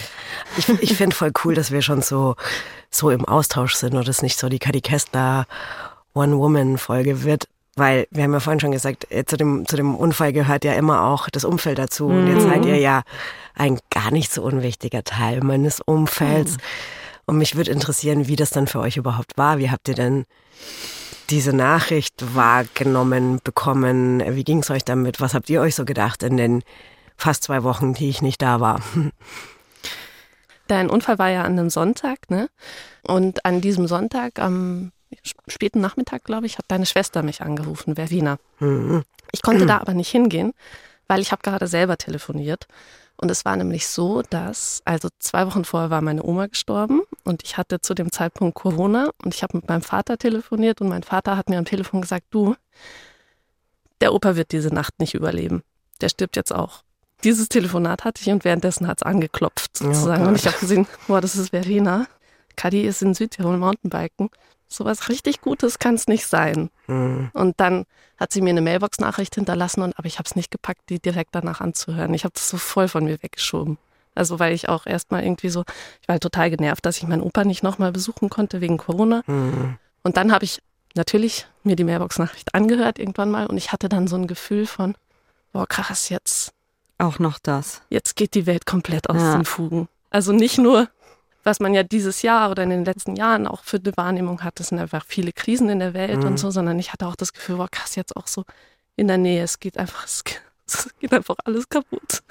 Ich, ich finde voll cool, dass wir schon so, so im Austausch sind und es nicht so die Kadi Kessler One-Woman-Folge wird. Weil wir haben ja vorhin schon gesagt, äh, zu dem, zu dem Unfall gehört ja immer auch das Umfeld dazu. Mhm. Und jetzt seid ihr ja ein gar nicht so unwichtiger Teil meines Umfelds. Mhm. Und mich würde interessieren, wie das dann für euch überhaupt war. Wie habt ihr denn diese Nachricht wahrgenommen, bekommen? Wie ging es euch damit? Was habt ihr euch so gedacht in den fast zwei Wochen, die ich nicht da war? Dein Unfall war ja an einem Sonntag, ne? Und an diesem Sonntag, am späten Nachmittag, glaube ich, hat deine Schwester mich angerufen, Verwina. Mhm. Ich konnte da aber nicht hingehen, weil ich habe gerade selber telefoniert. Und es war nämlich so, dass, also zwei Wochen vorher war meine Oma gestorben und ich hatte zu dem Zeitpunkt Corona und ich habe mit meinem Vater telefoniert und mein Vater hat mir am Telefon gesagt, du, der Opa wird diese Nacht nicht überleben. Der stirbt jetzt auch. Dieses Telefonat hatte ich und währenddessen hat es angeklopft sozusagen. Oh und ich habe gesehen, boah, das ist Verena. Kadi ist in Südtirol Mountainbiken sowas richtig Gutes kann es nicht sein. Mhm. Und dann hat sie mir eine Mailbox-Nachricht hinterlassen, und, aber ich habe es nicht gepackt, die direkt danach anzuhören. Ich habe das so voll von mir weggeschoben. Also weil ich auch erstmal irgendwie so, ich war halt total genervt, dass ich meinen Opa nicht nochmal besuchen konnte wegen Corona. Mhm. Und dann habe ich natürlich mir die Mailbox-Nachricht angehört irgendwann mal und ich hatte dann so ein Gefühl von, boah krass, jetzt. Auch noch das. Jetzt geht die Welt komplett aus ja. den Fugen. Also nicht nur was man ja dieses Jahr oder in den letzten Jahren auch für eine Wahrnehmung hat, es sind einfach viele Krisen in der Welt mhm. und so, sondern ich hatte auch das Gefühl, boah, krass, jetzt auch so in der Nähe, es geht einfach, es geht, es geht einfach alles kaputt.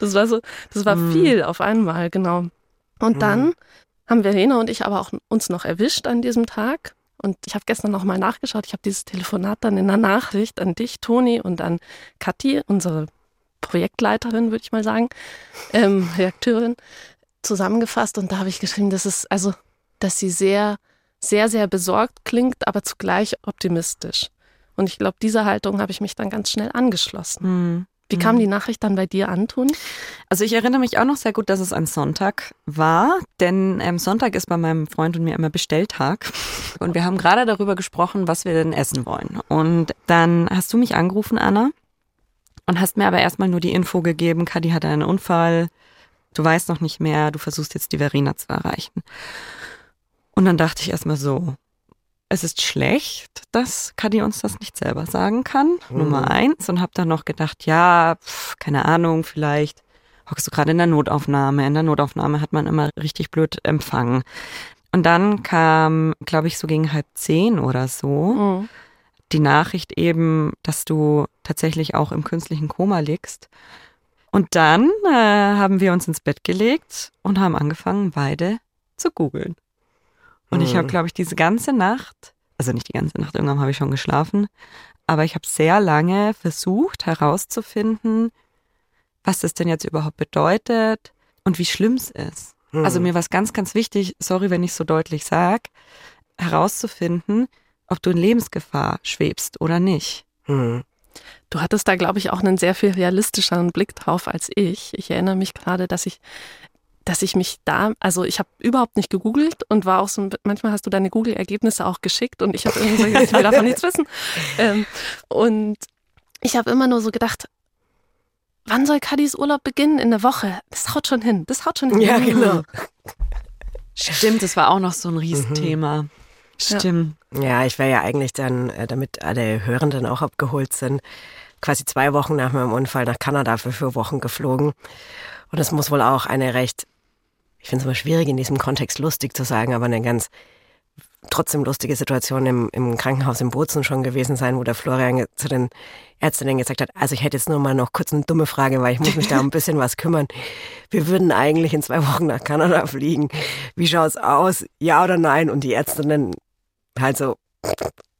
Das war so, das war mhm. viel auf einmal, genau. Und mhm. dann haben Verena und ich aber auch uns noch erwischt an diesem Tag. Und ich habe gestern noch mal nachgeschaut. Ich habe dieses Telefonat dann in der Nachricht an dich, Toni, und an Kathi, unsere Projektleiterin, würde ich mal sagen, ähm, Redakteurin, zusammengefasst und da habe ich geschrieben, dass es also, dass sie sehr, sehr, sehr besorgt klingt, aber zugleich optimistisch. Und ich glaube, dieser Haltung habe ich mich dann ganz schnell angeschlossen. Hm. Wie kam mhm. die Nachricht dann bei dir an, Toni? Also ich erinnere mich auch noch sehr gut, dass es ein Sonntag war, denn ähm, Sonntag ist bei meinem Freund und mir immer Bestelltag. Und wir haben gerade darüber gesprochen, was wir denn essen wollen. Und dann hast du mich angerufen, Anna, und hast mir aber erstmal nur die Info gegeben, Kadi hatte einen Unfall, du weißt noch nicht mehr, du versuchst jetzt die Verena zu erreichen. Und dann dachte ich erstmal so, es ist schlecht, dass Kadi uns das nicht selber sagen kann, mhm. Nummer eins. Und habe dann noch gedacht, ja, pf, keine Ahnung, vielleicht hockst du gerade in der Notaufnahme. In der Notaufnahme hat man immer richtig blöd empfangen. Und dann kam, glaube ich, so gegen halb zehn oder so, mhm. die Nachricht eben, dass du tatsächlich auch im künstlichen Koma liegst. Und dann äh, haben wir uns ins Bett gelegt und haben angefangen, beide zu googeln. Und ich habe, mhm. glaube ich, diese ganze Nacht, also nicht die ganze Nacht, irgendwann habe ich schon geschlafen, aber ich habe sehr lange versucht herauszufinden, was das denn jetzt überhaupt bedeutet und wie schlimm es ist. Mhm. Also mir war es ganz, ganz wichtig, sorry, wenn ich so deutlich sage, herauszufinden, ob du in Lebensgefahr schwebst oder nicht. Mhm. Du hattest da, glaube ich, auch einen sehr viel realistischeren Blick drauf als ich. Ich erinnere mich gerade, dass ich dass ich mich da, also ich habe überhaupt nicht gegoogelt und war auch so, manchmal hast du deine Google-Ergebnisse auch geschickt und ich habe irgendwie gesagt, ich will davon nichts wissen. Ähm, und ich habe immer nur so gedacht, wann soll Kadis Urlaub beginnen? In der Woche. Das haut schon hin. Das haut schon hin. Ja, genau. Stimmt, das war auch noch so ein Riesenthema. Mhm. Stimmt. Ja, ich wäre ja eigentlich dann, äh, damit alle Hörenden auch abgeholt sind, quasi zwei Wochen nach meinem Unfall nach Kanada für vier Wochen geflogen. Und es muss wohl auch eine recht ich finde es immer schwierig, in diesem Kontext lustig zu sagen, aber eine ganz trotzdem lustige Situation im, im Krankenhaus in Bozen schon gewesen sein, wo der Florian zu den Ärztinnen gesagt hat, also ich hätte jetzt nur mal noch kurz eine dumme Frage, weil ich muss mich da um ein bisschen was kümmern. Wir würden eigentlich in zwei Wochen nach Kanada fliegen. Wie schaut's aus? Ja oder nein? Und die Ärztinnen halt so,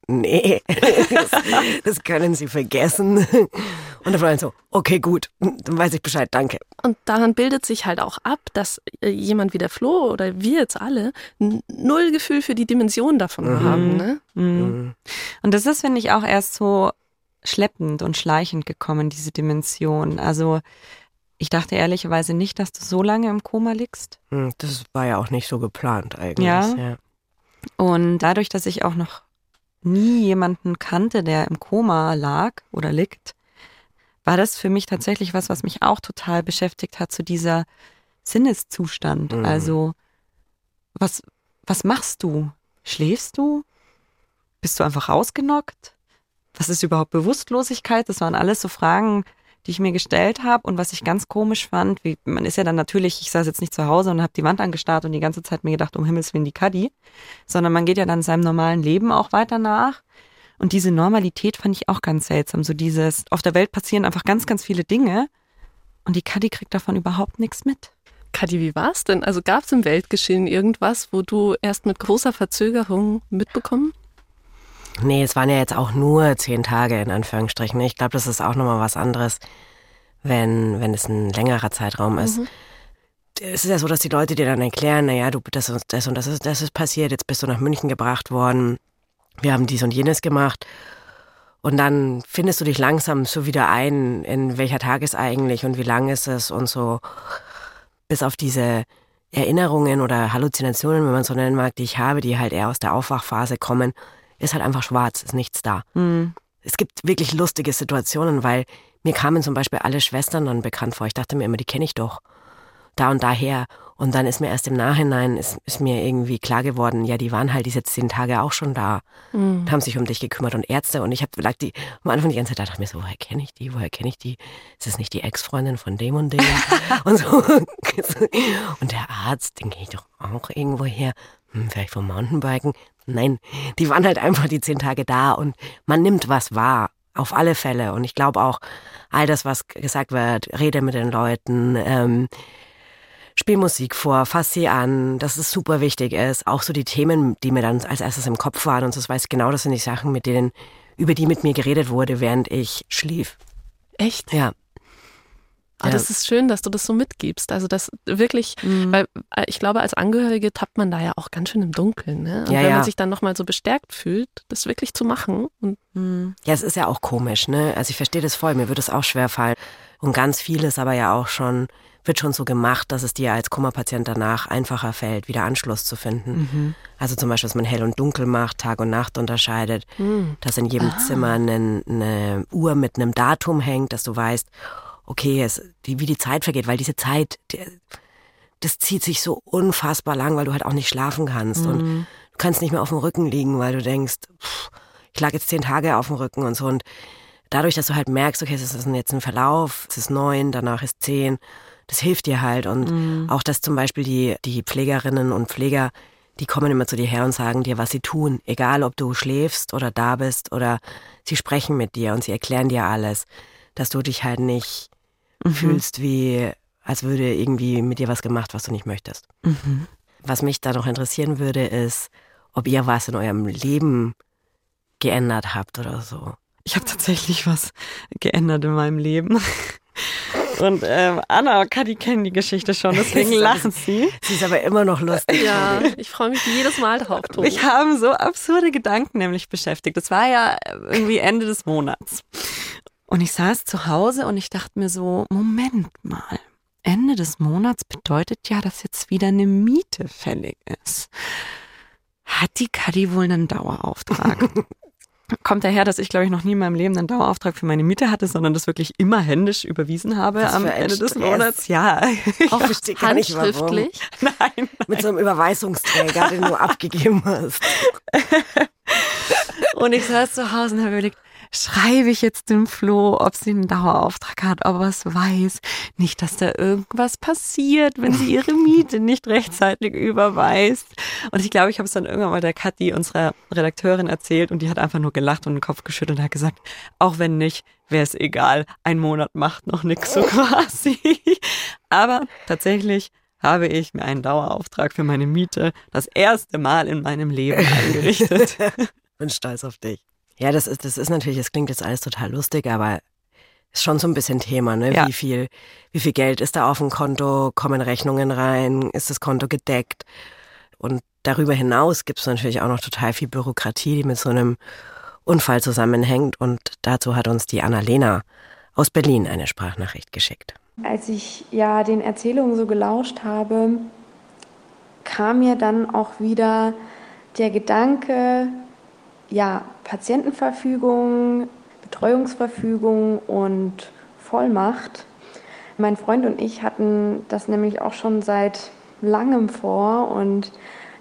nee, das, das können Sie vergessen. Und dann war so, okay, gut, dann weiß ich Bescheid, danke. Und daran bildet sich halt auch ab, dass äh, jemand wie der Flo oder wir jetzt alle null Gefühl für die Dimension davon mhm. haben. Ne? Mhm. mhm. Und das ist, finde ich, auch erst so schleppend und schleichend gekommen, diese Dimension. Also ich dachte ehrlicherweise nicht, dass du so lange im Koma liegst. Hm, das war ja auch nicht so geplant eigentlich. Ja. ja. Und dadurch, dass ich auch noch nie jemanden kannte, der im Koma lag oder liegt, war das für mich tatsächlich was, was mich auch total beschäftigt hat, zu dieser Sinneszustand. Mhm. Also, was, was machst du? Schläfst du? Bist du einfach rausgenockt? Was ist überhaupt Bewusstlosigkeit? Das waren alles so Fragen, die ich mir gestellt habe und was ich ganz komisch fand, wie, man ist ja dann natürlich, ich saß jetzt nicht zu Hause und habe die Wand angestarrt und die ganze Zeit mir gedacht, um Himmels Willen die Kaddi, sondern man geht ja dann seinem normalen Leben auch weiter nach. Und diese Normalität fand ich auch ganz seltsam. So dieses, auf der Welt passieren einfach ganz, ganz viele Dinge und die Kaddi kriegt davon überhaupt nichts mit. Kadi, wie war's denn? Also gab es im Weltgeschehen irgendwas, wo du erst mit großer Verzögerung mitbekommen Nee, es waren ja jetzt auch nur zehn Tage in Anführungsstrichen. Ich glaube, das ist auch nochmal was anderes, wenn, wenn es ein längerer Zeitraum ist. Mhm. Es ist ja so, dass die Leute dir dann erklären, naja, du, das und das und das ist, das ist passiert, jetzt bist du nach München gebracht worden, wir haben dies und jenes gemacht. Und dann findest du dich langsam so wieder ein, in welcher Tag ist eigentlich und wie lang ist es und so. Bis auf diese Erinnerungen oder Halluzinationen, wenn man so nennen mag, die ich habe, die halt eher aus der Aufwachphase kommen, ist halt einfach schwarz, ist nichts da. Mhm. Es gibt wirklich lustige Situationen, weil mir kamen zum Beispiel alle Schwestern dann bekannt vor. Ich dachte mir immer, die kenne ich doch. Da und daher. Und dann ist mir erst im Nachhinein, ist, ist mir irgendwie klar geworden, ja, die waren halt diese zehn Tage auch schon da. Mhm. haben sich um dich gekümmert und Ärzte. Und ich habe lag die am Anfang die ganze Zeit dachte ich mir so, woher kenne ich die? Woher kenne ich die? Ist das nicht die Ex-Freundin von dem und dem? und so. Und der Arzt, den kenne ich doch auch irgendwo her. Hm, vielleicht vom Mountainbiken. Nein, die waren halt einfach die zehn Tage da und man nimmt was wahr. Auf alle Fälle. Und ich glaube auch, all das, was gesagt wird, rede mit den Leuten, ähm, spiel Musik vor, fass sie an, dass es super wichtig ist. Auch so die Themen, die mir dann als erstes im Kopf waren und so, das weiß ich genau, das sind die Sachen, mit denen, über die mit mir geredet wurde, während ich schlief. Echt? Ja. Aber ja. das ist schön, dass du das so mitgibst. Also das wirklich, mhm. weil äh, ich glaube, als Angehörige tappt man da ja auch ganz schön im Dunkeln. Ne? Und ja, wenn ja. man sich dann nochmal so bestärkt fühlt, das wirklich zu machen. Und mhm. Ja, es ist ja auch komisch, ne? Also ich verstehe das voll, mir würde es auch schwer fallen, Und ganz viel ist aber ja auch schon, wird schon so gemacht, dass es dir als Kummerpatient danach einfacher fällt, wieder Anschluss zu finden. Mhm. Also zum Beispiel, dass man hell und dunkel macht, Tag und Nacht unterscheidet, mhm. dass in jedem ah. Zimmer eine, eine Uhr mit einem Datum hängt, dass du weißt, okay, es, die, wie die Zeit vergeht, weil diese Zeit, die, das zieht sich so unfassbar lang, weil du halt auch nicht schlafen kannst. Mhm. Und du kannst nicht mehr auf dem Rücken liegen, weil du denkst, pff, ich lag jetzt zehn Tage auf dem Rücken und so. Und dadurch, dass du halt merkst, okay, es ist jetzt ein Verlauf, es ist neun, danach ist zehn, das hilft dir halt. Und mhm. auch, dass zum Beispiel die, die Pflegerinnen und Pfleger, die kommen immer zu dir her und sagen dir, was sie tun. Egal, ob du schläfst oder da bist oder sie sprechen mit dir und sie erklären dir alles, dass du dich halt nicht mhm. fühlst wie, als würde irgendwie mit dir was gemacht, was du nicht möchtest. Mhm. Was mich da noch interessieren würde, ist, ob ihr was in eurem Leben geändert habt oder so. Ich habe tatsächlich was geändert in meinem Leben. Und ähm, Anna und Kadi kennen die Geschichte schon, deswegen lachen sie. Sie ist aber immer noch lustig. Ja, ich freue mich jedes Mal drauf. Tobi. Ich habe so absurde Gedanken nämlich beschäftigt. Das war ja irgendwie Ende des Monats. Und ich saß zu Hause und ich dachte mir so, Moment mal. Ende des Monats bedeutet ja, dass jetzt wieder eine Miete fällig ist. Hat die Kadi wohl einen Dauerauftrag? Kommt daher, dass ich, glaube ich, noch nie in meinem Leben einen Dauerauftrag für meine Miete hatte, sondern das wirklich immer händisch überwiesen habe am Ende des Monats. Ja. Auch ja. handschriftlich? Nein, nein. Mit so einem Überweisungsträger, den du abgegeben hast. und ich saß zu Hause und habe überlegt, schreibe ich jetzt dem Flo, ob sie einen Dauerauftrag hat, ob er es weiß. Nicht, dass da irgendwas passiert, wenn sie ihre Miete nicht rechtzeitig überweist. Und ich glaube, ich habe es dann irgendwann mal der Kathi, unserer Redakteurin, erzählt und die hat einfach nur gelacht und den Kopf geschüttelt und hat gesagt, auch wenn nicht, wäre es egal. Ein Monat macht noch nichts so quasi. Aber tatsächlich habe ich mir einen Dauerauftrag für meine Miete das erste Mal in meinem Leben eingerichtet. Bin stolz auf dich. Ja, das ist, das ist natürlich, das klingt jetzt alles total lustig, aber ist schon so ein bisschen Thema, ne? Ja. Wie viel, wie viel Geld ist da auf dem Konto? Kommen Rechnungen rein? Ist das Konto gedeckt? Und darüber hinaus gibt es natürlich auch noch total viel Bürokratie, die mit so einem Unfall zusammenhängt. Und dazu hat uns die Annalena aus Berlin eine Sprachnachricht geschickt. Als ich ja den Erzählungen so gelauscht habe, kam mir dann auch wieder der Gedanke, ja, Patientenverfügung, Betreuungsverfügung und Vollmacht. Mein Freund und ich hatten das nämlich auch schon seit langem vor und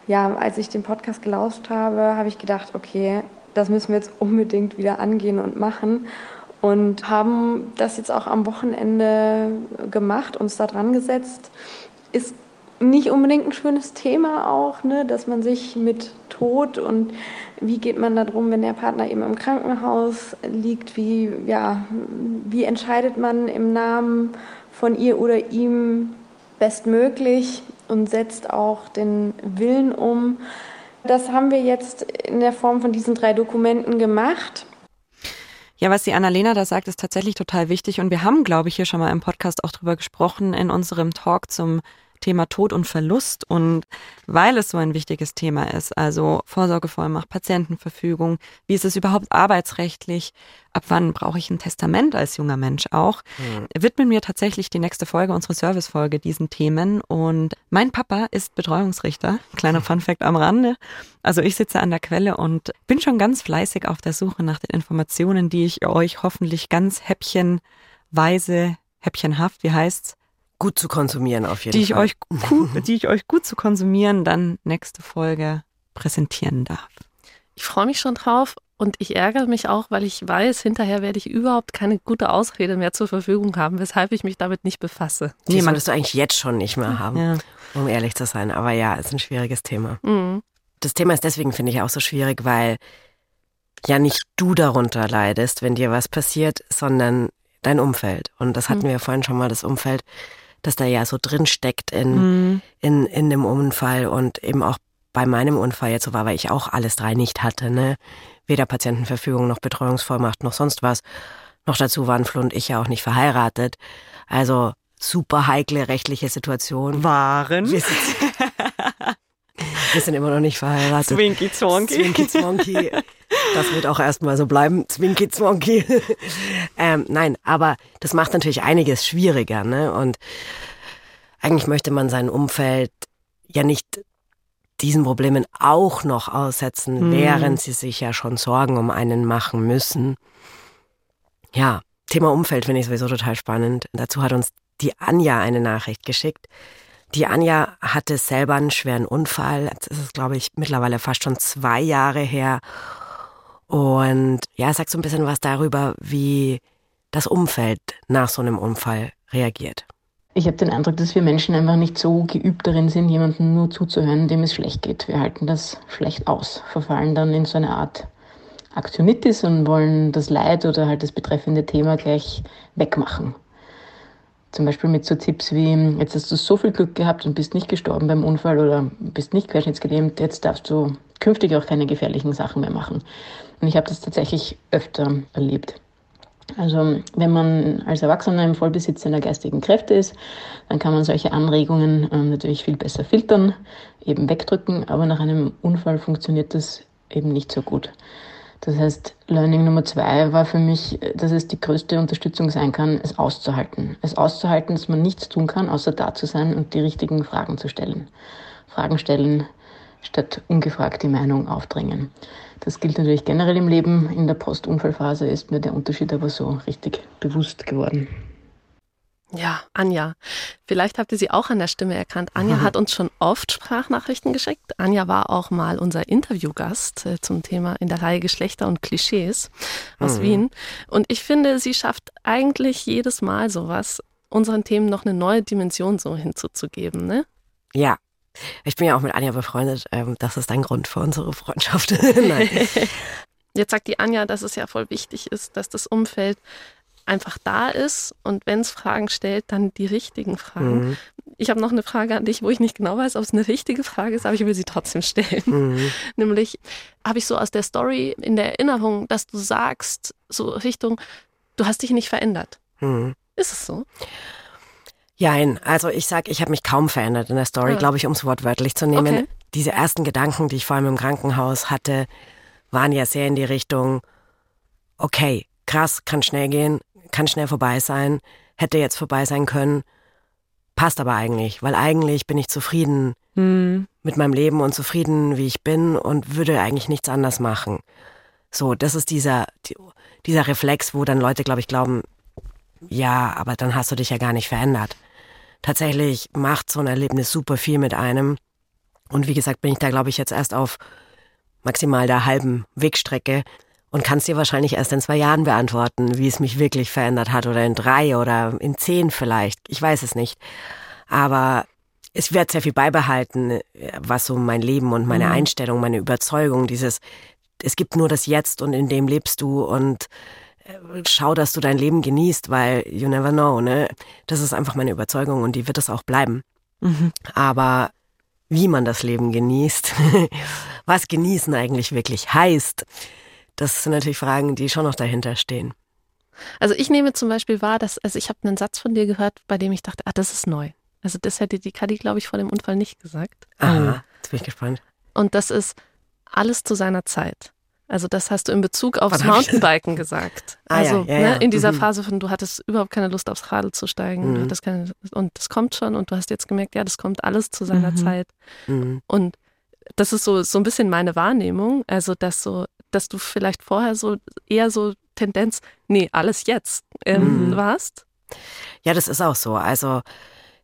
ja, als ich den Podcast gelauscht habe, habe ich gedacht, okay, das müssen wir jetzt unbedingt wieder angehen und machen und haben das jetzt auch am Wochenende gemacht, uns da dran gesetzt. Ist nicht unbedingt ein schönes Thema auch, ne, dass man sich mit Tod und wie geht man darum, wenn der Partner eben im Krankenhaus liegt, wie, ja, wie entscheidet man im Namen von ihr oder ihm bestmöglich und setzt auch den Willen um. Das haben wir jetzt in der Form von diesen drei Dokumenten gemacht. Ja, was die Annalena da sagt, ist tatsächlich total wichtig. Und wir haben, glaube ich, hier schon mal im Podcast auch drüber gesprochen in unserem Talk zum Thema Tod und Verlust. Und weil es so ein wichtiges Thema ist, also Vorsorgevollmacht, Patientenverfügung, wie ist es überhaupt arbeitsrechtlich, ab wann brauche ich ein Testament als junger Mensch auch, mhm. widmen wir tatsächlich die nächste Folge, unsere Servicefolge, diesen Themen. Und mein Papa ist Betreuungsrichter, kleiner Funfact am Rande. Also ich sitze an der Quelle und bin schon ganz fleißig auf der Suche nach den Informationen, die ich euch hoffentlich ganz häppchenweise, häppchenhaft, wie heißt's, gut zu konsumieren auf jeden die Fall. Ich euch gut, die ich euch gut zu konsumieren dann nächste Folge präsentieren darf. Ich freue mich schon drauf und ich ärgere mich auch, weil ich weiß, hinterher werde ich überhaupt keine gute Ausrede mehr zur Verfügung haben, weshalb ich mich damit nicht befasse. Die nee, solltest du eigentlich jetzt schon nicht mehr haben, ja. um ehrlich zu sein. Aber ja, es ist ein schwieriges Thema. Mhm. Das Thema ist deswegen, finde ich, auch so schwierig, weil ja nicht du darunter leidest, wenn dir was passiert, sondern dein Umfeld. Und das hatten mhm. wir vorhin schon mal, das Umfeld das da ja so drin steckt in, mhm. in, in dem Unfall und eben auch bei meinem Unfall jetzt so war, weil ich auch alles drei nicht hatte, ne? Weder Patientenverfügung noch Betreuungsvollmacht noch sonst was. Noch dazu waren Flo und ich ja auch nicht verheiratet. Also super heikle rechtliche Situation. Waren. Wir sind, wir sind immer noch nicht verheiratet. Zwinky Zwonky. Zwinky Zwonky. Das wird auch erstmal so bleiben, Zwinky Zwonky. ähm, nein, aber das macht natürlich einiges schwieriger, ne? Und eigentlich möchte man sein Umfeld ja nicht diesen Problemen auch noch aussetzen, mhm. während sie sich ja schon Sorgen um einen machen müssen. Ja, Thema Umfeld finde ich sowieso total spannend. Dazu hat uns die Anja eine Nachricht geschickt. Die Anja hatte selber einen schweren Unfall. Jetzt ist glaube ich, mittlerweile fast schon zwei Jahre her. Und ja, sag so ein bisschen was darüber, wie das Umfeld nach so einem Unfall reagiert. Ich habe den Eindruck, dass wir Menschen einfach nicht so geübt darin sind, jemandem nur zuzuhören, dem es schlecht geht. Wir halten das schlecht aus, verfallen dann in so eine Art Aktionitis und wollen das Leid oder halt das betreffende Thema gleich wegmachen. Zum Beispiel mit so Tipps wie, jetzt hast du so viel Glück gehabt und bist nicht gestorben beim Unfall oder bist nicht querschnittsgelähmt, jetzt darfst du künftig auch keine gefährlichen Sachen mehr machen. Und ich habe das tatsächlich öfter erlebt. Also wenn man als Erwachsener im Vollbesitz seiner geistigen Kräfte ist, dann kann man solche Anregungen ähm, natürlich viel besser filtern, eben wegdrücken, aber nach einem Unfall funktioniert das eben nicht so gut. Das heißt, Learning Nummer zwei war für mich, dass es die größte Unterstützung sein kann, es auszuhalten. Es auszuhalten, dass man nichts tun kann, außer da zu sein und die richtigen Fragen zu stellen. Fragen stellen, statt ungefragt die Meinung aufdrängen. Das gilt natürlich generell im Leben. In der Postunfallphase ist mir der Unterschied aber so richtig bewusst geworden. Ja, Anja. Vielleicht habt ihr sie auch an der Stimme erkannt. Anja hat uns schon oft Sprachnachrichten geschickt. Anja war auch mal unser Interviewgast äh, zum Thema in der Reihe Geschlechter und Klischees aus mhm. Wien. Und ich finde, sie schafft eigentlich jedes Mal sowas, unseren Themen noch eine neue Dimension so hinzuzugeben, ne? Ja, ich bin ja auch mit Anja befreundet. Ähm, das ist ein Grund für unsere Freundschaft. Jetzt sagt die Anja, dass es ja voll wichtig ist, dass das Umfeld einfach da ist und wenn es Fragen stellt, dann die richtigen Fragen. Mhm. Ich habe noch eine Frage an dich, wo ich nicht genau weiß, ob es eine richtige Frage ist, aber ich will sie trotzdem stellen. Mhm. Nämlich habe ich so aus der Story in der Erinnerung, dass du sagst, so Richtung, du hast dich nicht verändert. Mhm. Ist es so? Jein, also ich sag, ich habe mich kaum verändert in der Story, ah. glaube ich, um es wortwörtlich zu nehmen. Okay. Diese ersten Gedanken, die ich vor allem im Krankenhaus hatte, waren ja sehr in die Richtung, okay, krass, kann schnell gehen, kann schnell vorbei sein, hätte jetzt vorbei sein können, passt aber eigentlich, weil eigentlich bin ich zufrieden mhm. mit meinem Leben und zufrieden, wie ich bin und würde eigentlich nichts anders machen. So, das ist dieser, dieser Reflex, wo dann Leute, glaube ich, glauben, ja, aber dann hast du dich ja gar nicht verändert tatsächlich macht so ein Erlebnis super viel mit einem. Und wie gesagt, bin ich da, glaube ich, jetzt erst auf maximal der halben Wegstrecke und kann es dir wahrscheinlich erst in zwei Jahren beantworten, wie es mich wirklich verändert hat oder in drei oder in zehn vielleicht. Ich weiß es nicht. Aber es wird sehr viel beibehalten, was so mein Leben und meine mhm. Einstellung, meine Überzeugung, dieses, es gibt nur das Jetzt und in dem lebst du und schau, dass du dein Leben genießt, weil you never know, ne? Das ist einfach meine Überzeugung und die wird es auch bleiben. Mhm. Aber wie man das Leben genießt, was genießen eigentlich wirklich heißt, das sind natürlich Fragen, die schon noch dahinter stehen. Also ich nehme zum Beispiel wahr, dass, also ich habe einen Satz von dir gehört, bei dem ich dachte, ah, das ist neu. Also das hätte die Kadi, glaube ich, vor dem Unfall nicht gesagt. Aha, jetzt bin ich gespannt. Und das ist alles zu seiner Zeit. Also das hast du in Bezug aufs Mountainbiken gesagt. ah, also ja, ja, ja. Ne, in dieser mhm. Phase von, du hattest überhaupt keine Lust aufs Radl zu steigen. Mhm. Keine, und das kommt schon und du hast jetzt gemerkt, ja, das kommt alles zu seiner mhm. Zeit. Mhm. Und das ist so, so ein bisschen meine Wahrnehmung. Also, dass so, dass du vielleicht vorher so eher so Tendenz, nee, alles jetzt ähm, mhm. warst. Ja, das ist auch so. Also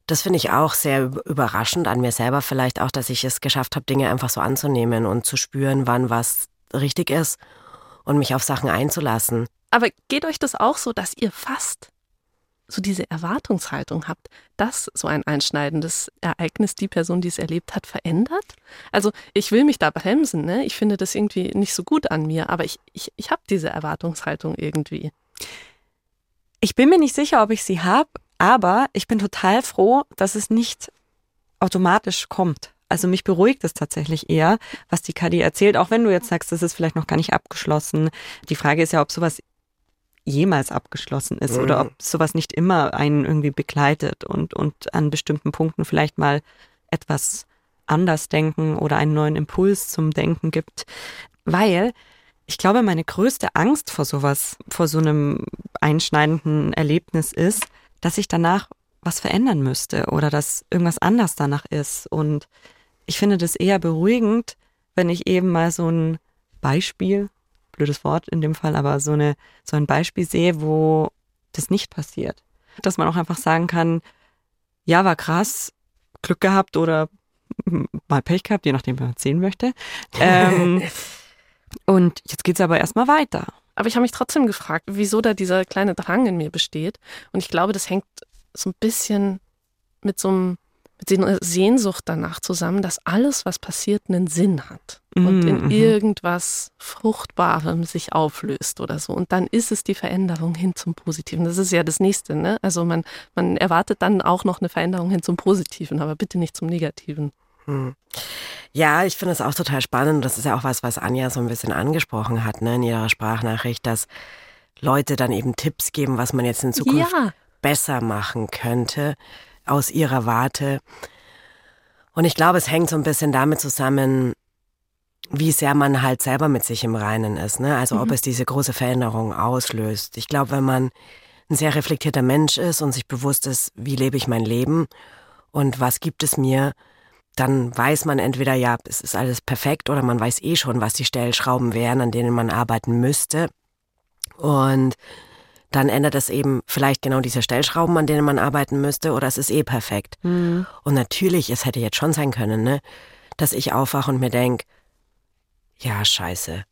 das finde ich auch sehr überraschend an mir selber vielleicht auch, dass ich es geschafft habe, Dinge einfach so anzunehmen und zu spüren, wann was richtig ist und mich auf Sachen einzulassen. Aber geht euch das auch so, dass ihr fast so diese Erwartungshaltung habt, dass so ein einschneidendes Ereignis die Person, die es erlebt hat, verändert? Also ich will mich da bremsen, ne? Ich finde das irgendwie nicht so gut an mir, aber ich, ich, ich habe diese Erwartungshaltung irgendwie. Ich bin mir nicht sicher, ob ich sie habe, aber ich bin total froh, dass es nicht automatisch kommt. Also mich beruhigt es tatsächlich eher, was die Kadi erzählt, auch wenn du jetzt sagst, das ist vielleicht noch gar nicht abgeschlossen. Die Frage ist ja, ob sowas jemals abgeschlossen ist mhm. oder ob sowas nicht immer einen irgendwie begleitet und, und an bestimmten Punkten vielleicht mal etwas anders denken oder einen neuen Impuls zum Denken gibt. Weil Ich glaube, meine größte Angst vor sowas, vor so einem einschneidenden Erlebnis ist, dass ich danach was verändern müsste oder dass irgendwas anders danach ist. Und ich finde das eher beruhigend, wenn ich eben mal so ein Beispiel, blödes Wort in dem Fall, aber so eine, so ein Beispiel sehe, wo das nicht passiert. Dass man auch einfach sagen kann, ja, war krass, Glück gehabt oder mal Pech gehabt, je nachdem, wie man sehen möchte. Ähm, und jetzt geht's aber erstmal weiter. Aber ich habe mich trotzdem gefragt, wieso da dieser kleine Drang in mir besteht. Und ich glaube, das hängt so ein bisschen mit so einem mit einer Sehnsucht danach zusammen, dass alles, was passiert, einen Sinn hat und in mhm. irgendwas Fruchtbarem sich auflöst oder so. Und dann ist es die Veränderung hin zum Positiven. Das ist ja das Nächste. Ne? Also man, man erwartet dann auch noch eine Veränderung hin zum Positiven, aber bitte nicht zum Negativen. Hm. Ja, ich finde es auch total spannend. Das ist ja auch was, was Anja so ein bisschen angesprochen hat ne, in ihrer Sprachnachricht, dass Leute dann eben Tipps geben, was man jetzt in Zukunft ja. besser machen könnte aus ihrer Warte. Und ich glaube, es hängt so ein bisschen damit zusammen, wie sehr man halt selber mit sich im Reinen ist. Ne? Also mhm. ob es diese große Veränderung auslöst. Ich glaube, wenn man ein sehr reflektierter Mensch ist und sich bewusst ist, wie lebe ich mein Leben und was gibt es mir, dann weiß man entweder, ja, es ist alles perfekt oder man weiß eh schon, was die Stellschrauben wären, an denen man arbeiten müsste. Und dann ändert es eben vielleicht genau diese Stellschrauben, an denen man arbeiten müsste, oder es ist eh perfekt. Mhm. Und natürlich, es hätte jetzt schon sein können, ne, dass ich aufwache und mir denke, ja, scheiße.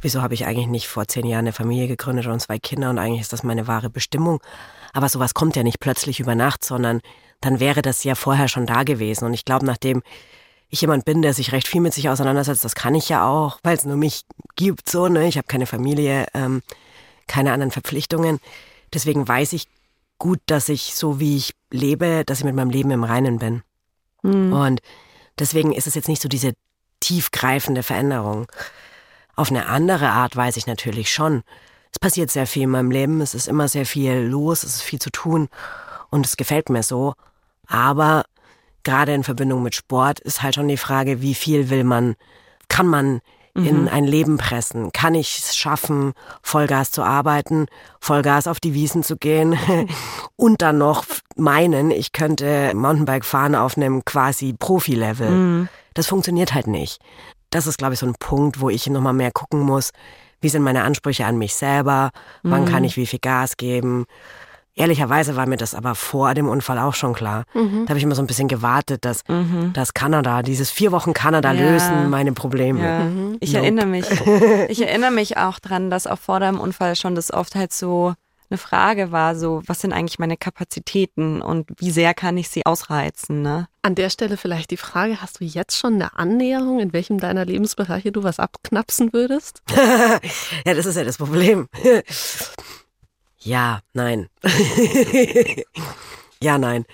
Wieso habe ich eigentlich nicht vor zehn Jahren eine Familie gegründet und zwei Kinder und eigentlich ist das meine wahre Bestimmung? Aber sowas kommt ja nicht plötzlich über Nacht, sondern dann wäre das ja vorher schon da gewesen. Und ich glaube, nachdem ich jemand bin, der sich recht viel mit sich auseinandersetzt, das kann ich ja auch, weil es nur mich gibt, so, ne? Ich habe keine Familie, ähm, keine anderen Verpflichtungen. Deswegen weiß ich gut, dass ich so wie ich lebe, dass ich mit meinem Leben im Reinen bin. Mhm. Und deswegen ist es jetzt nicht so diese tiefgreifende Veränderung. Auf eine andere Art weiß ich natürlich schon. Es passiert sehr viel in meinem Leben, es ist immer sehr viel los, es ist viel zu tun und es gefällt mir so. Aber gerade in Verbindung mit Sport ist halt schon die Frage, wie viel will man, kann man in mhm. ein Leben pressen? Kann ich es schaffen, Vollgas zu arbeiten, Vollgas auf die Wiesen zu gehen und dann noch meinen, ich könnte Mountainbike fahren auf einem quasi Profi-Level? Mhm. Das funktioniert halt nicht. Das ist, glaube ich, so ein Punkt, wo ich nochmal mehr gucken muss, wie sind meine Ansprüche an mich selber, wann mhm. kann ich wie viel Gas geben, Ehrlicherweise war mir das aber vor dem Unfall auch schon klar. Mhm. Da habe ich immer so ein bisschen gewartet, dass, mhm. dass Kanada, dieses vier Wochen Kanada ja. lösen meine Probleme. Ja. Mhm. Ich nope. erinnere mich, ich erinnere mich auch dran, dass auch vor dem Unfall schon das oft halt so eine Frage war, so, was sind eigentlich meine Kapazitäten und wie sehr kann ich sie ausreizen, ne? An der Stelle vielleicht die Frage, hast du jetzt schon eine Annäherung, in welchem deiner Lebensbereiche du was abknapsen würdest? ja, das ist ja das Problem. Ja, nein. ja, nein.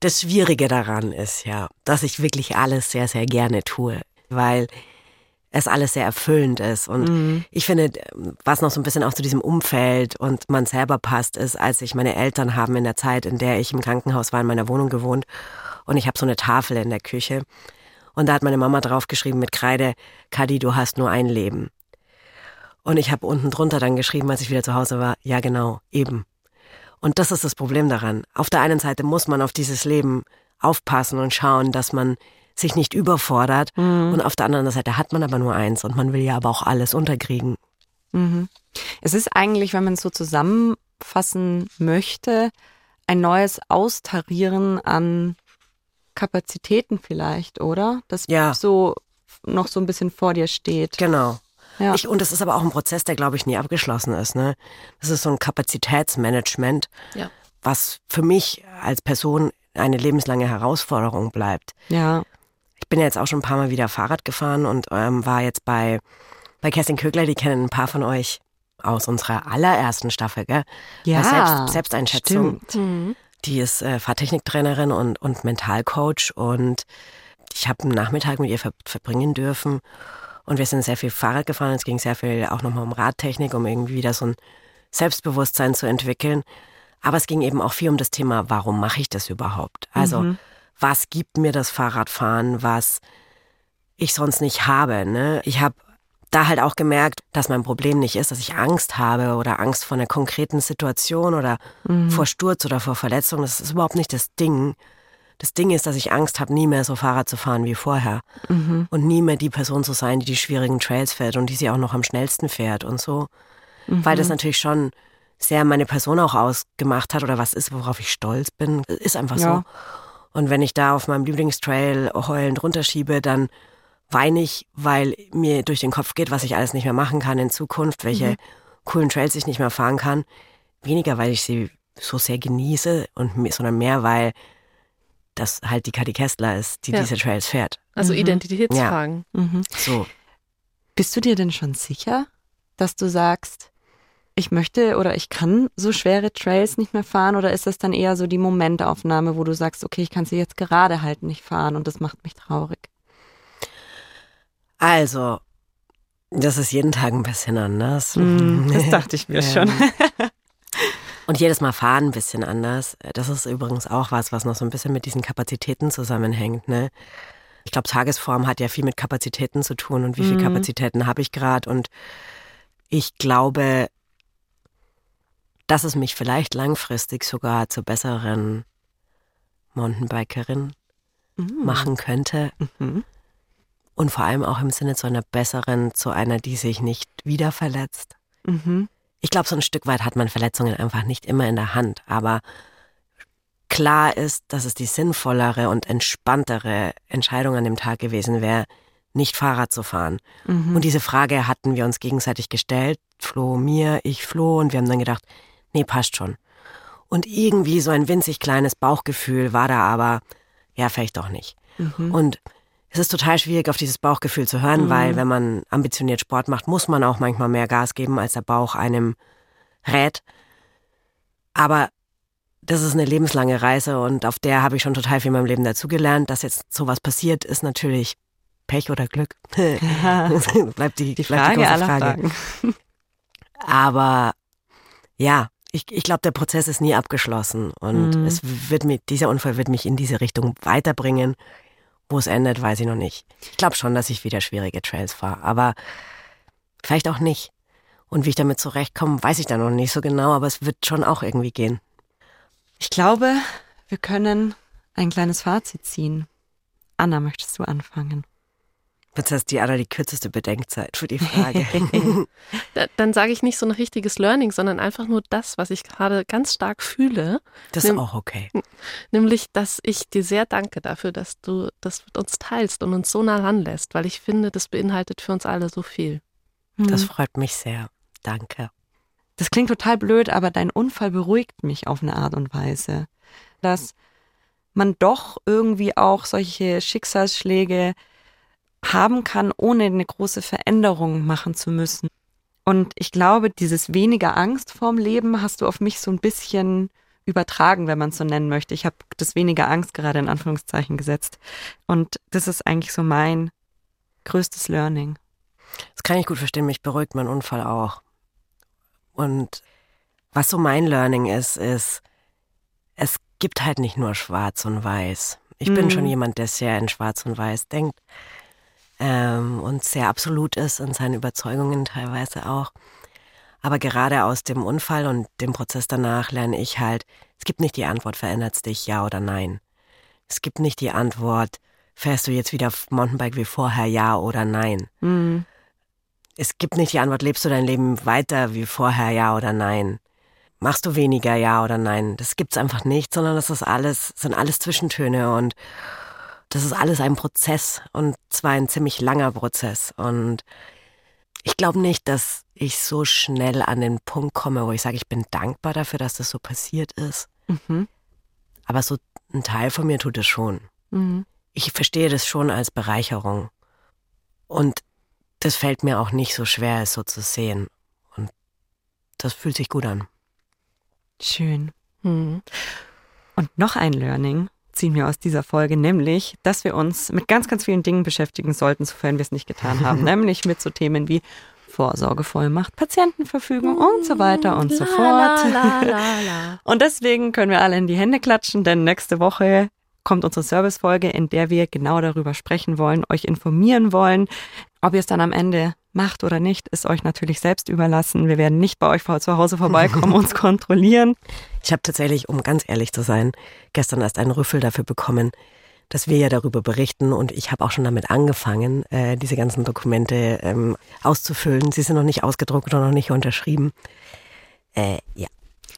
Das Schwierige daran ist ja, dass ich wirklich alles sehr, sehr gerne tue, weil es alles sehr erfüllend ist. Und mhm. ich finde, was noch so ein bisschen auch zu diesem Umfeld und man selber passt, ist, als ich meine Eltern haben in der Zeit, in der ich im Krankenhaus war, in meiner Wohnung gewohnt und ich habe so eine Tafel in der Küche. Und da hat meine Mama draufgeschrieben mit Kreide, Kadi, du hast nur ein Leben. Und ich habe unten drunter dann geschrieben, als ich wieder zu Hause war, ja genau, eben. Und das ist das Problem daran. Auf der einen Seite muss man auf dieses Leben aufpassen und schauen, dass man sich nicht überfordert. Mhm. Und auf der anderen Seite hat man aber nur eins und man will ja aber auch alles unterkriegen. Mhm. Es ist eigentlich, wenn man es so zusammenfassen möchte, ein neues Austarieren an Kapazitäten vielleicht, oder? Das ja. so noch so ein bisschen vor dir steht. Genau. Ja. Ich, und das ist aber auch ein Prozess, der, glaube ich, nie abgeschlossen ist. Ne? Das ist so ein Kapazitätsmanagement, ja. was für mich als Person eine lebenslange Herausforderung bleibt. Ja. Ich bin ja jetzt auch schon ein paar Mal wieder Fahrrad gefahren und ähm, war jetzt bei, bei Kerstin Kögler, die kennen ein paar von euch aus unserer allerersten Staffel, gell? Ja. Selbst, Selbsteinschätzung. Mhm. Die ist äh, Fahrtechniktrainerin und, und Mentalcoach und ich habe einen Nachmittag mit ihr ver verbringen dürfen und wir sind sehr viel Fahrrad gefahren. Es ging sehr viel auch nochmal um Radtechnik, um irgendwie wieder so ein Selbstbewusstsein zu entwickeln. Aber es ging eben auch viel um das Thema, warum mache ich das überhaupt? Also, mhm. was gibt mir das Fahrradfahren, was ich sonst nicht habe? Ne? Ich habe da halt auch gemerkt, dass mein Problem nicht ist, dass ich Angst habe oder Angst vor einer konkreten Situation oder mhm. vor Sturz oder vor Verletzung. Das ist überhaupt nicht das Ding. Das Ding ist, dass ich Angst habe, nie mehr so Fahrrad zu fahren wie vorher. Mhm. Und nie mehr die Person zu sein, die die schwierigen Trails fährt und die sie auch noch am schnellsten fährt und so. Mhm. Weil das natürlich schon sehr meine Person auch ausgemacht hat oder was ist, worauf ich stolz bin. Ist einfach ja. so. Und wenn ich da auf meinem Lieblingstrail heulend runterschiebe, dann weine ich, weil mir durch den Kopf geht, was ich alles nicht mehr machen kann in Zukunft, welche mhm. coolen Trails ich nicht mehr fahren kann. Weniger, weil ich sie so sehr genieße und sondern mehr, weil das halt die Kati Kessler ist, die ja. diese Trails fährt. Also mhm. Identitätsfragen. Ja. Mhm. So. Bist du dir denn schon sicher, dass du sagst, ich möchte oder ich kann so schwere Trails nicht mehr fahren oder ist das dann eher so die Momentaufnahme, wo du sagst, okay, ich kann sie jetzt gerade halt nicht fahren und das macht mich traurig? Also, das ist jeden Tag ein bisschen anders. Mm, das dachte ich mir schon. Und jedes Mal fahren ein bisschen anders. Das ist übrigens auch was, was noch so ein bisschen mit diesen Kapazitäten zusammenhängt. Ne? Ich glaube, Tagesform hat ja viel mit Kapazitäten zu tun und wie viele mhm. Kapazitäten habe ich gerade. Und ich glaube, dass es mich vielleicht langfristig sogar zur besseren Mountainbikerin mhm. machen könnte. Mhm. Und vor allem auch im Sinne zu einer besseren, zu einer, die sich nicht wieder verletzt. Mhm. Ich glaube, so ein Stück weit hat man Verletzungen einfach nicht immer in der Hand. Aber klar ist, dass es die sinnvollere und entspanntere Entscheidung an dem Tag gewesen wäre, nicht Fahrrad zu fahren. Mhm. Und diese Frage hatten wir uns gegenseitig gestellt. Flo mir, ich Flo. Und wir haben dann gedacht, nee, passt schon. Und irgendwie so ein winzig kleines Bauchgefühl war da aber, ja, vielleicht doch nicht. Mhm. Und es ist total schwierig, auf dieses Bauchgefühl zu hören, mhm. weil wenn man ambitioniert Sport macht, muss man auch manchmal mehr Gas geben, als der Bauch einem rät. Aber das ist eine lebenslange Reise und auf der habe ich schon total viel in meinem Leben dazugelernt. Dass jetzt sowas passiert, ist natürlich Pech oder Glück. bleibt die, die Frage, bleibt die Frage. Aber ja, ich, ich glaube, der Prozess ist nie abgeschlossen und mhm. es wird mir, dieser Unfall wird mich in diese Richtung weiterbringen. Wo es endet, weiß ich noch nicht. Ich glaube schon, dass ich wieder schwierige Trails fahre, aber vielleicht auch nicht. Und wie ich damit zurechtkomme, weiß ich da noch nicht so genau, aber es wird schon auch irgendwie gehen. Ich glaube, wir können ein kleines Fazit ziehen. Anna, möchtest du anfangen? Jetzt hast die Anna die kürzeste Bedenkzeit für die Frage. Dann sage ich nicht so ein richtiges Learning, sondern einfach nur das, was ich gerade ganz stark fühle. Das ist auch okay. Nämlich, dass ich dir sehr danke dafür, dass du das mit uns teilst und uns so nah ranlässt, weil ich finde, das beinhaltet für uns alle so viel. Das mhm. freut mich sehr. Danke. Das klingt total blöd, aber dein Unfall beruhigt mich auf eine Art und Weise, dass man doch irgendwie auch solche Schicksalsschläge haben kann, ohne eine große Veränderung machen zu müssen. Und ich glaube, dieses weniger Angst vorm Leben hast du auf mich so ein bisschen übertragen, wenn man es so nennen möchte. Ich habe das weniger Angst gerade in Anführungszeichen gesetzt. Und das ist eigentlich so mein größtes Learning. Das kann ich gut verstehen, mich beruhigt mein Unfall auch. Und was so mein Learning ist, ist, es gibt halt nicht nur schwarz und weiß. Ich mhm. bin schon jemand, der sehr in schwarz und weiß denkt ähm, und sehr absolut ist in seinen Überzeugungen teilweise auch. Aber gerade aus dem Unfall und dem Prozess danach lerne ich halt, es gibt nicht die Antwort, verändert dich, ja oder nein. Es gibt nicht die Antwort, fährst du jetzt wieder Mountainbike wie vorher, ja oder nein. Mhm. Es gibt nicht die Antwort, lebst du dein Leben weiter wie vorher, ja oder nein. Machst du weniger, ja oder nein. Das gibt's einfach nicht, sondern das ist alles, sind alles Zwischentöne und das ist alles ein Prozess und zwar ein ziemlich langer Prozess. Und ich glaube nicht, dass ich so schnell an den Punkt komme, wo ich sage, ich bin dankbar dafür, dass das so passiert ist. Mhm. Aber so ein Teil von mir tut es schon. Mhm. Ich verstehe das schon als Bereicherung. Und das fällt mir auch nicht so schwer, es so zu sehen. Und das fühlt sich gut an. Schön. Mhm. Und noch ein Learning, ziehen wir aus dieser Folge, nämlich, dass wir uns mit ganz, ganz vielen Dingen beschäftigen sollten, sofern wir es nicht getan haben, nämlich mit so Themen wie Vorsorgevollmacht, Patientenverfügung und so weiter und so fort. und deswegen können wir alle in die Hände klatschen, denn nächste Woche kommt unsere Servicefolge, in der wir genau darüber sprechen wollen, euch informieren wollen. Ob ihr es dann am Ende macht oder nicht, ist euch natürlich selbst überlassen. Wir werden nicht bei euch zu Hause vorbeikommen, uns kontrollieren. Ich habe tatsächlich, um ganz ehrlich zu sein, gestern erst einen Rüffel dafür bekommen, dass wir ja darüber berichten und ich habe auch schon damit angefangen, äh, diese ganzen Dokumente ähm, auszufüllen. Sie sind noch nicht ausgedruckt oder noch nicht unterschrieben. Äh, ja.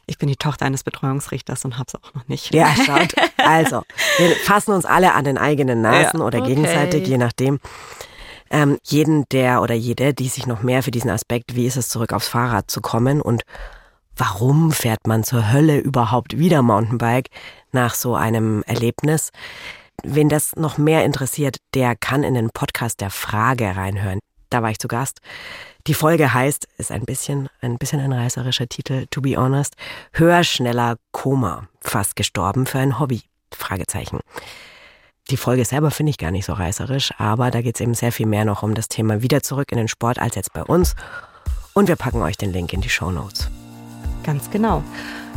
Ich bin die Tochter eines Betreuungsrichters und hab's auch noch nicht. Ja, schaut. Also, wir fassen uns alle an den eigenen Nasen ja, oder okay. gegenseitig, je nachdem. Ähm, jeden, der oder jede, die sich noch mehr für diesen Aspekt, wie ist es zurück aufs Fahrrad zu kommen und warum fährt man zur Hölle überhaupt wieder Mountainbike nach so einem Erlebnis, Wen das noch mehr interessiert, der kann in den Podcast der Frage reinhören. Da war ich zu Gast. Die Folge heißt, ist ein bisschen, ein bisschen ein reißerischer Titel, to be honest, höher, schneller, Koma, fast gestorben für ein Hobby, Fragezeichen. Die Folge selber finde ich gar nicht so reißerisch, aber da geht es eben sehr viel mehr noch um das Thema wieder zurück in den Sport als jetzt bei uns. Und wir packen euch den Link in die Show Notes. Ganz genau.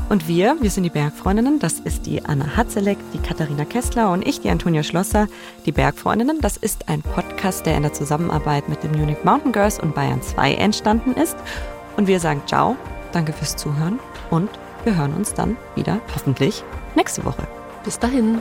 Und wir, wir sind die Bergfreundinnen, das ist die Anna Hatzeleck, die Katharina Kessler und ich, die Antonia Schlosser. Die Bergfreundinnen, das ist ein Podcast, der in der Zusammenarbeit mit dem Munich Mountain Girls und Bayern 2 entstanden ist. Und wir sagen ciao, danke fürs Zuhören und wir hören uns dann wieder hoffentlich nächste Woche. Bis dahin.